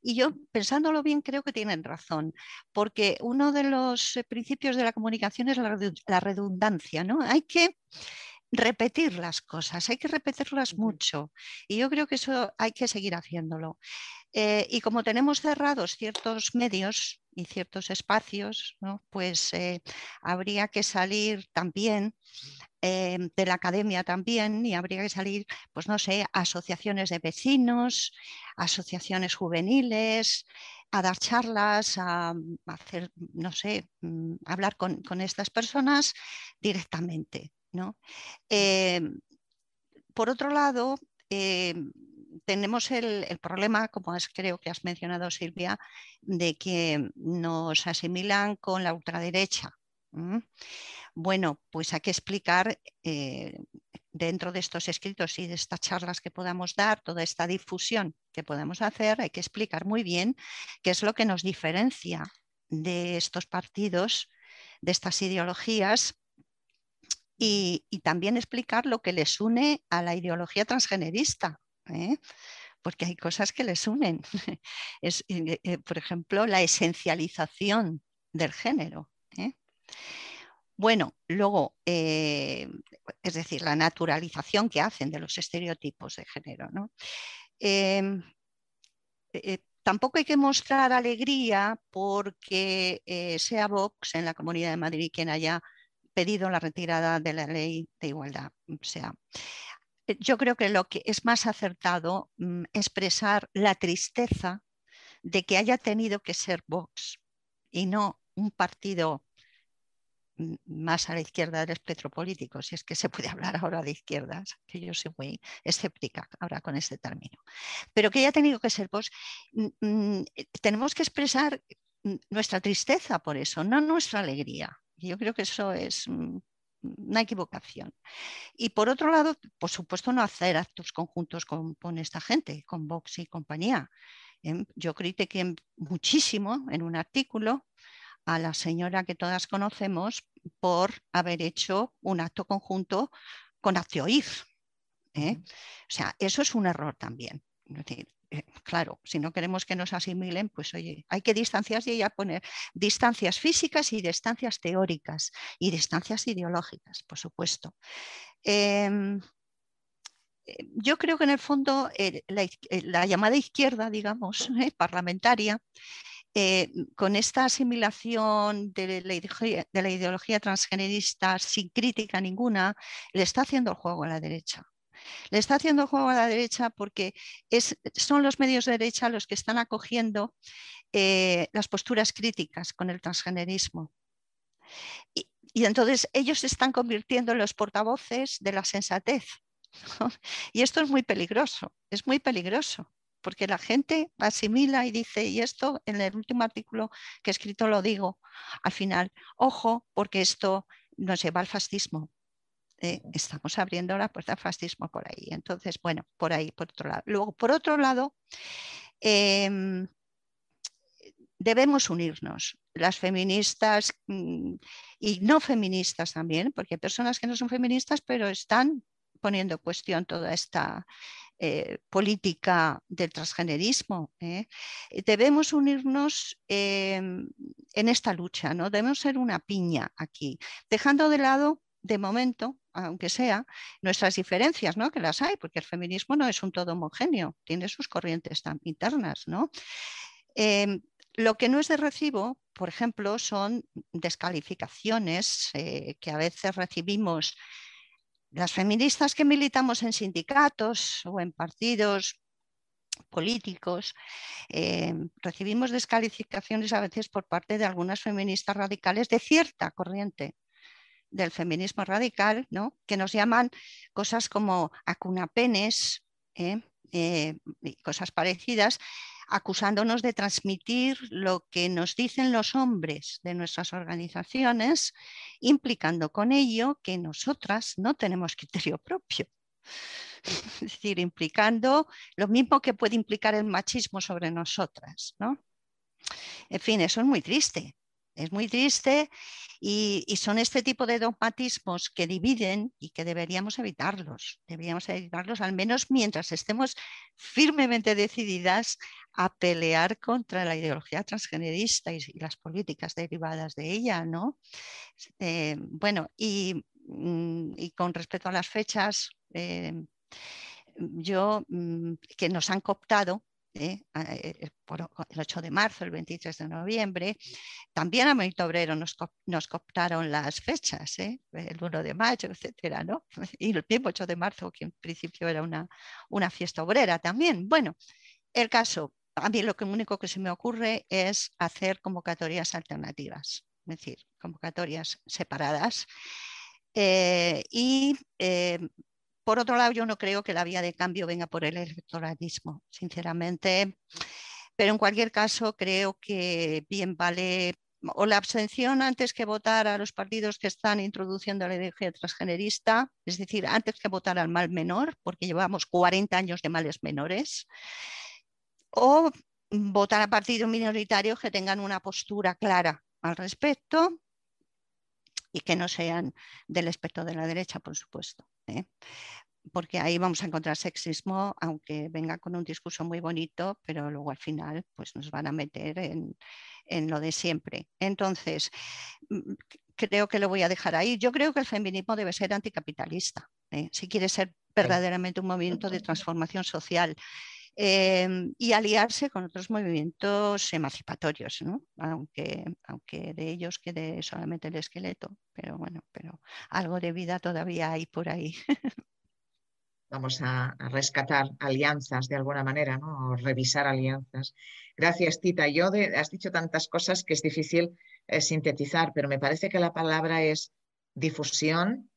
Y yo, pensándolo bien, creo que tienen razón, porque uno de los eh, principios de la comunicación es la redundancia, ¿no? Hay que repetir las cosas, hay que repetirlas mucho y yo creo que eso hay que seguir haciéndolo. Eh, y como tenemos cerrados ciertos medios y ciertos espacios, pues eh, habría que salir también eh, de la academia también y habría que salir, pues no sé, asociaciones de vecinos, asociaciones juveniles, a dar charlas, a, hacer, no sé, mm, hablar con, con estas personas directamente. Em, por otro lado, em, tenemos el, problema, como creo que has mencionado Silvia, de que nos asimilan con la ultraderecha. Bueno, pues hay que explicar eh, dentro de estos escritos y de estas charlas que podamos dar, toda esta difusión que podamos hacer, hay que explicar muy bien qué es lo que nos diferencia de estos partidos, de estas ideologías y, también explicar lo que les une a la ideología transgenerista. ¿eh? porque hay cosas que les unen. Es, eh, eh, por ejemplo, la esencialización del género. Bueno, luego, es decir, la naturalización que hacen de los estereotipos de género. Em, tampoco hay que mostrar alegría porque sea Vox en la Comunidad de Madrid quien haya pedido la retirada de la ley de igualdad. O sea, eh, yo creo que lo que es más acertado mm, expresar la tristeza de que haya tenido que ser Vox y no un partido mm, más a la izquierda del espectro político, si es que se puede hablar ahora de izquierdas, que yo soy muy escéptica ahora con este término, pero que haya tenido que ser Vox, mm, tenemos que expresar nuestra tristeza por eso, no nuestra alegría. Yo creo que eso es mm, una equivocación. Y por otro lado, por supuesto, no hacer actos conjuntos con, esta gente, con Vox y compañía. Em, yo critiqué muchísimo en un artículo a la señora que todas conocemos por haber hecho un acto conjunto con Actioir. ¿eh? O sea, eso es un error también. Eh, claro, si no queremos que nos asimilen, pues oye, hay que distanciarse y poner distancias físicas y distancias teóricas y distancias ideológicas, por supuesto. Em, eh, yo creo que en el fondo eh, la, llamada izquierda, digamos, parlamentaria, con esta asimilación de la, ideología, transgenerista sin crítica ninguna, le está haciendo el juego a la derecha. Le está haciendo juego a la derecha porque son los medios de derecha los que están acogiendo eh, las posturas críticas con el transgenerismo. Y, entonces ellos se están convirtiendo en los portavoces de la sensatez. Y esto es muy peligroso, es muy peligroso, porque la gente asimila y dice, y esto en el último artículo que he escrito lo digo, al final, ojo, porque esto no se va al fascismo, eh, estamos abriendo la puerta al fascismo por ahí. Entonces, bueno, por ahí, por otro lado. Luego, por otro lado, em, debemos unirnos, las feministas mm, y no feministas también, porque hay personas que no son feministas, pero están poniendo en cuestión toda esta eh, política del transgenerismo. ¿eh? Debemos unirnos em, en esta lucha, ¿no? Debemos ser una piña aquí, dejando de lado de momento, aunque sea, nuestras diferencias, ¿no? que las hay, porque el feminismo no es un todo homogéneo, tiene sus corrientes internas. ¿no? Em, lo que no es de recibo, por ejemplo, son descalificaciones eh, que a veces recibimos las feministas que militamos en sindicatos o en partidos políticos, em, recibimos descalificaciones a veces por parte de algunas feministas radicales de cierta corriente del feminismo radical, ¿no? que nos llaman cosas como acunapenes ¿eh? Eh, cosas parecidas, acusándonos de transmitir lo que nos dicen los hombres de nuestras organizaciones, implicando con ello que nosotras no tenemos criterio propio. Es decir, implicando lo mismo que puede implicar el machismo sobre nosotras. ¿no? En fin, eso es muy triste. Es muy triste y, son este tipo de dogmatismos que dividen y que deberíamos evitarlos. Deberíamos evitarlos al menos mientras estemos firmemente decididas a pelear contra la ideología transgenerista y, las políticas derivadas de ella. ¿no? Eh, bueno, mm, y, con respecto a las fechas, eh, yo mm, que nos han cooptado ¿eh? Eh, eh, el 8 de marzo, el 23 de noviembre. También a Movimiento Obrero nos, nos cooptaron las fechas, el 1 de mayo, etcétera, ¿no? Y el mismo 8 de marzo, que en principio era una, una fiesta obrera también. Bueno, el caso, a mí lo único que se me ocurre es hacer convocatorias alternativas, es decir, convocatorias separadas. y por otro lado, yo no creo que la vía de cambio venga por el electoralismo, sinceramente. Pero en cualquier caso, creo que bien vale o la abstención antes que votar a los partidos que están introduciendo la ideología transgenerista, es decir, antes que votar al mal menor, porque llevamos 40 años de males menores, o votar a partidos minoritarios que tengan una postura clara al respecto y que no sean del espectro de la derecha, por supuesto. ¿eh? porque ahí vamos a encontrar sexismo, aunque venga con un discurso muy bonito, pero luego al final pues, nos van a meter en, lo de siempre. Entonces, mm, creo que lo voy a dejar ahí. Yo creo que el feminismo debe ser anticapitalista, ¿eh? si quiere ser verdaderamente un movimiento de transformación social. Em, y aliarse con otros movimientos emancipatorios, aunque, aunque de ellos quede solamente el esqueleto, pero bueno, pero algo de vida todavía hay por ahí. vamos a, rescatar alianzas de alguna manera, ¿no? o revisar alianzas. Gracias, Tita. Yo has dicho tantas cosas que es difícil eh, sintetizar, pero me parece que la palabra es difusión,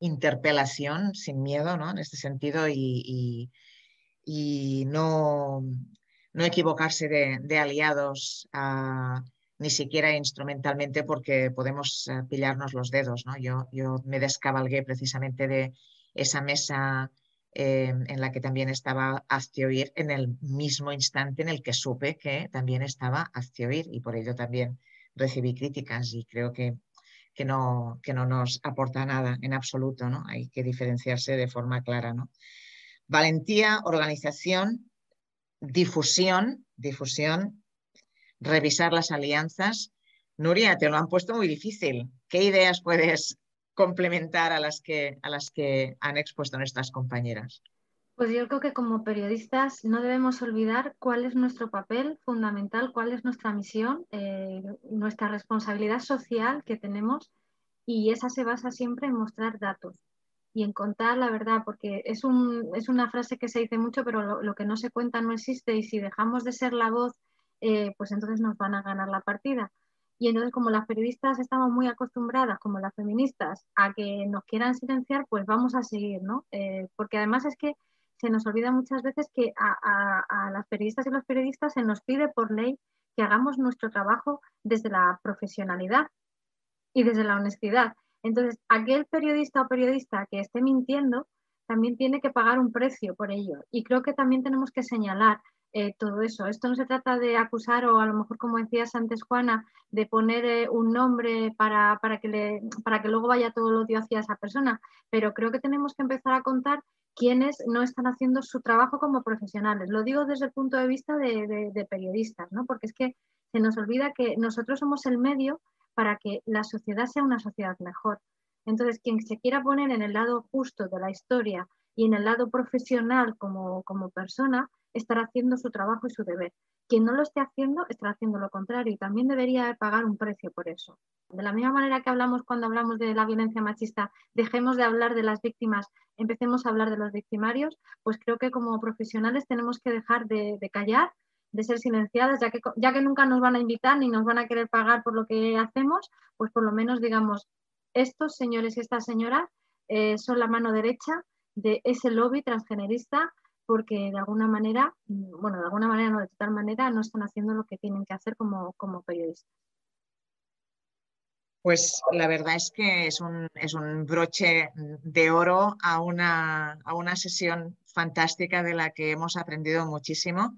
interpelación, sin miedo, ¿no? En este sentido, y, no, no, equivocarse de, aliados. ni siquiera instrumentalmente porque podemos eh, pillarnos los dedos. ¿no? Yo, yo me descabalgué precisamente de, esa mesa eh, en la que también estaba Aztioir en el mismo instante en el que supe que también estaba Aztioir y por ello también recibí críticas y creo que, que, no, que no nos aporta nada en absoluto, ¿no? Hay que diferenciarse de forma clara, ¿no? Valentía, organización, difusión, difusión, revisar las alianzas. Nuria, te lo han puesto muy difícil. ¿Qué ideas puedes complementar a las que, a las que han expuesto nuestras compañeras? Pues yo creo que como periodistas no debemos olvidar cuál es nuestro papel fundamental, cuál es nuestra misión, eh, nuestra responsabilidad social que tenemos y esa se basa siempre en mostrar datos y en contar la verdad, porque es, un, es una frase que se dice mucho, pero lo, que no se cuenta no existe y si dejamos de ser la voz, eh, pues entonces nos van a ganar la partida. Y entonces, como las periodistas estamos muy acostumbradas, como las feministas, a que nos quieran silenciar, pues vamos a seguir, ¿no? Eh, porque además es que se nos olvida muchas veces que a, las periodistas y los periodistas se nos pide por ley que hagamos nuestro trabajo desde la profesionalidad y desde la honestidad. Entonces, aquel periodista o periodista que esté mintiendo también tiene que pagar un precio por ello. Y creo que también tenemos que señalar eh, todo eso. Esto no se trata de acusar o a lo mejor, como decías antes, Juana, de poner eh, un nombre para, que le, para que luego vaya todo el odio hacia esa persona, pero creo que tenemos que empezar a contar quiénes no están haciendo su trabajo como profesionales. Lo digo desde el punto de vista de, periodistas, ¿no? porque es que se nos olvida que nosotros somos el medio para que la sociedad sea una sociedad mejor. Entonces, quien se quiera poner en el lado justo de la historia y en el lado profesional como, como persona, estará haciendo su trabajo y su deber. Quien no lo esté haciendo estará haciendo lo contrario y también debería pagar un precio por eso. De la misma manera que hablamos cuando hablamos de la violencia machista, dejemos de hablar de las víctimas, empecemos a hablar de los victimarios, pues creo que como profesionales tenemos que dejar de, callar, de ser silenciadas, ya que, ya que nunca nos van a invitar ni nos van a querer pagar por lo que hacemos, pues por lo menos digamos, estos señores y estas señoras eh, son la mano derecha de ese lobby transgenerista porque de alguna manera, mm, bueno, de alguna manera, no de total manera, no están haciendo lo que tienen que hacer como, como periodistas. Pues la verdad es que es un, es un broche de oro a una, a una sesión fantástica de la que hemos aprendido muchísimo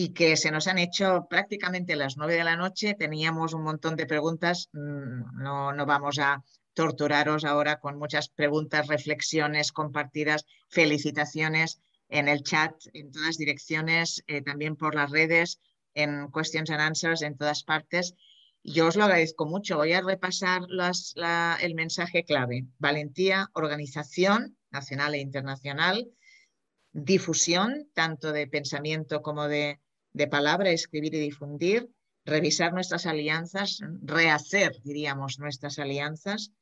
y que se nos han hecho prácticamente las nueve de la noche. Teníamos un montón de preguntas, mm, no, no vamos a torturaros ahora con muchas preguntas, reflexiones compartidas, felicitaciones en el chat, en todas direcciones, eh, también por las redes, en Questions and Answers, en todas partes. Yo os lo agradezco mucho. Voy a repasar el mensaje clave. Valentía, organización nacional e internacional, difusión, tanto de pensamiento como de, palabra, escribir y difundir, revisar nuestras alianzas, rehacer, diríamos, nuestras alianzas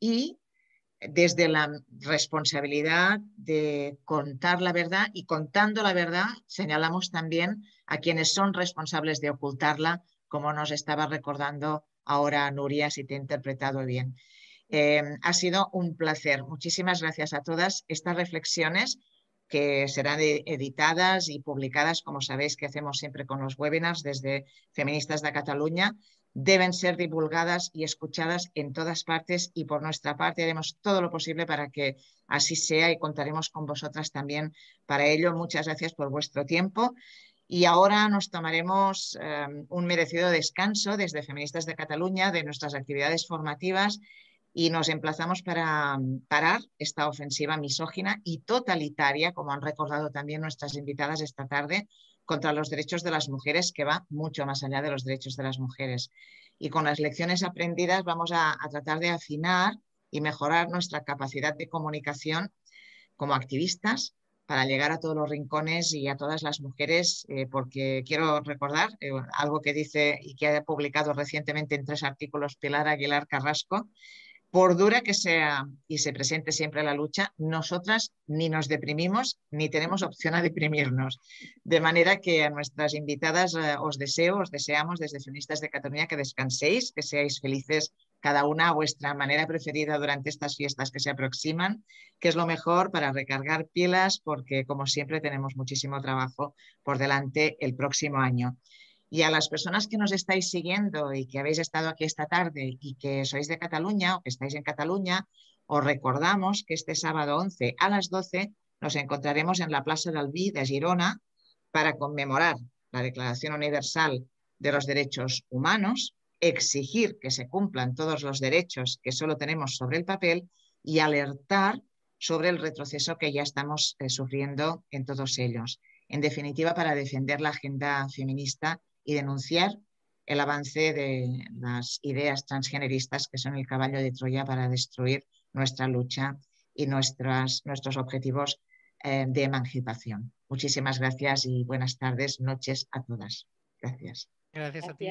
y desde la responsabilidad de contar la verdad y contando la verdad señalamos también a quienes son responsables de ocultarla, como nos estaba recordando ahora Nuria, si te he interpretado bien. Eh, ha sido un placer. Muchísimas gracias a todas estas reflexiones que serán e-, editadas y publicadas, como sabéis que hacemos siempre con los webinars desde Feministas de Cataluña, deben ser divulgadas y escuchadas en todas partes y por nuestra parte haremos todo lo posible para que así sea y contaremos con vosotras también para ello. Muchas gracias por vuestro tiempo. Y ahora nos tomaremos eh, un merecido descanso desde Feministas de Cataluña de nuestras actividades formativas y nos emplazamos para parar esta ofensiva misógina y totalitaria, como han recordado también nuestras invitadas esta tarde, contra los derechos de las mujeres, que va mucho más allá de los derechos de las mujeres. Y con las lecciones aprendidas vamos a, tratar de afinar y mejorar nuestra capacidad de comunicación como activistas para llegar a todos los rincones y a todas las mujeres, eh, porque quiero recordar eh, algo que dice y que ha publicado recientemente en tres artículos Pilar Aguilar Carrasco, por dura que sea y se presente siempre la lucha, nosotras ni nos deprimimos ni tenemos opción a deprimirnos. De manera que a nuestras invitadas eh, os deseo, os deseamos desde Feministas de Cataluña que descanséis, que seáis felices cada una a vuestra manera preferida durante estas fiestas que se aproximan, que es lo mejor para recargar pilas porque como siempre tenemos muchísimo trabajo por delante el próximo año. Y a las personas que nos estáis siguiendo y que habéis estado aquí esta tarde y que sois de Cataluña o que estáis en Cataluña, os recordamos que este sábado 11 a las 12 nos encontraremos en la Plaza del Vi de Girona para conmemorar la Declaración Universal de los Derechos Humanos, exigir que se cumplan todos los derechos que solo tenemos sobre el papel y alertar sobre el retroceso que ya estamos eh, sufriendo en todos ellos. En definitiva, para defender la agenda feminista y denunciar el avance de las ideas transgeneristas que son el caballo de Troya para destruir nuestra lucha y nuestros objetivos eh, de emancipación. Muchísimas gracias y buenas tardes, noches a todas. Gracias. Gracias. A ti.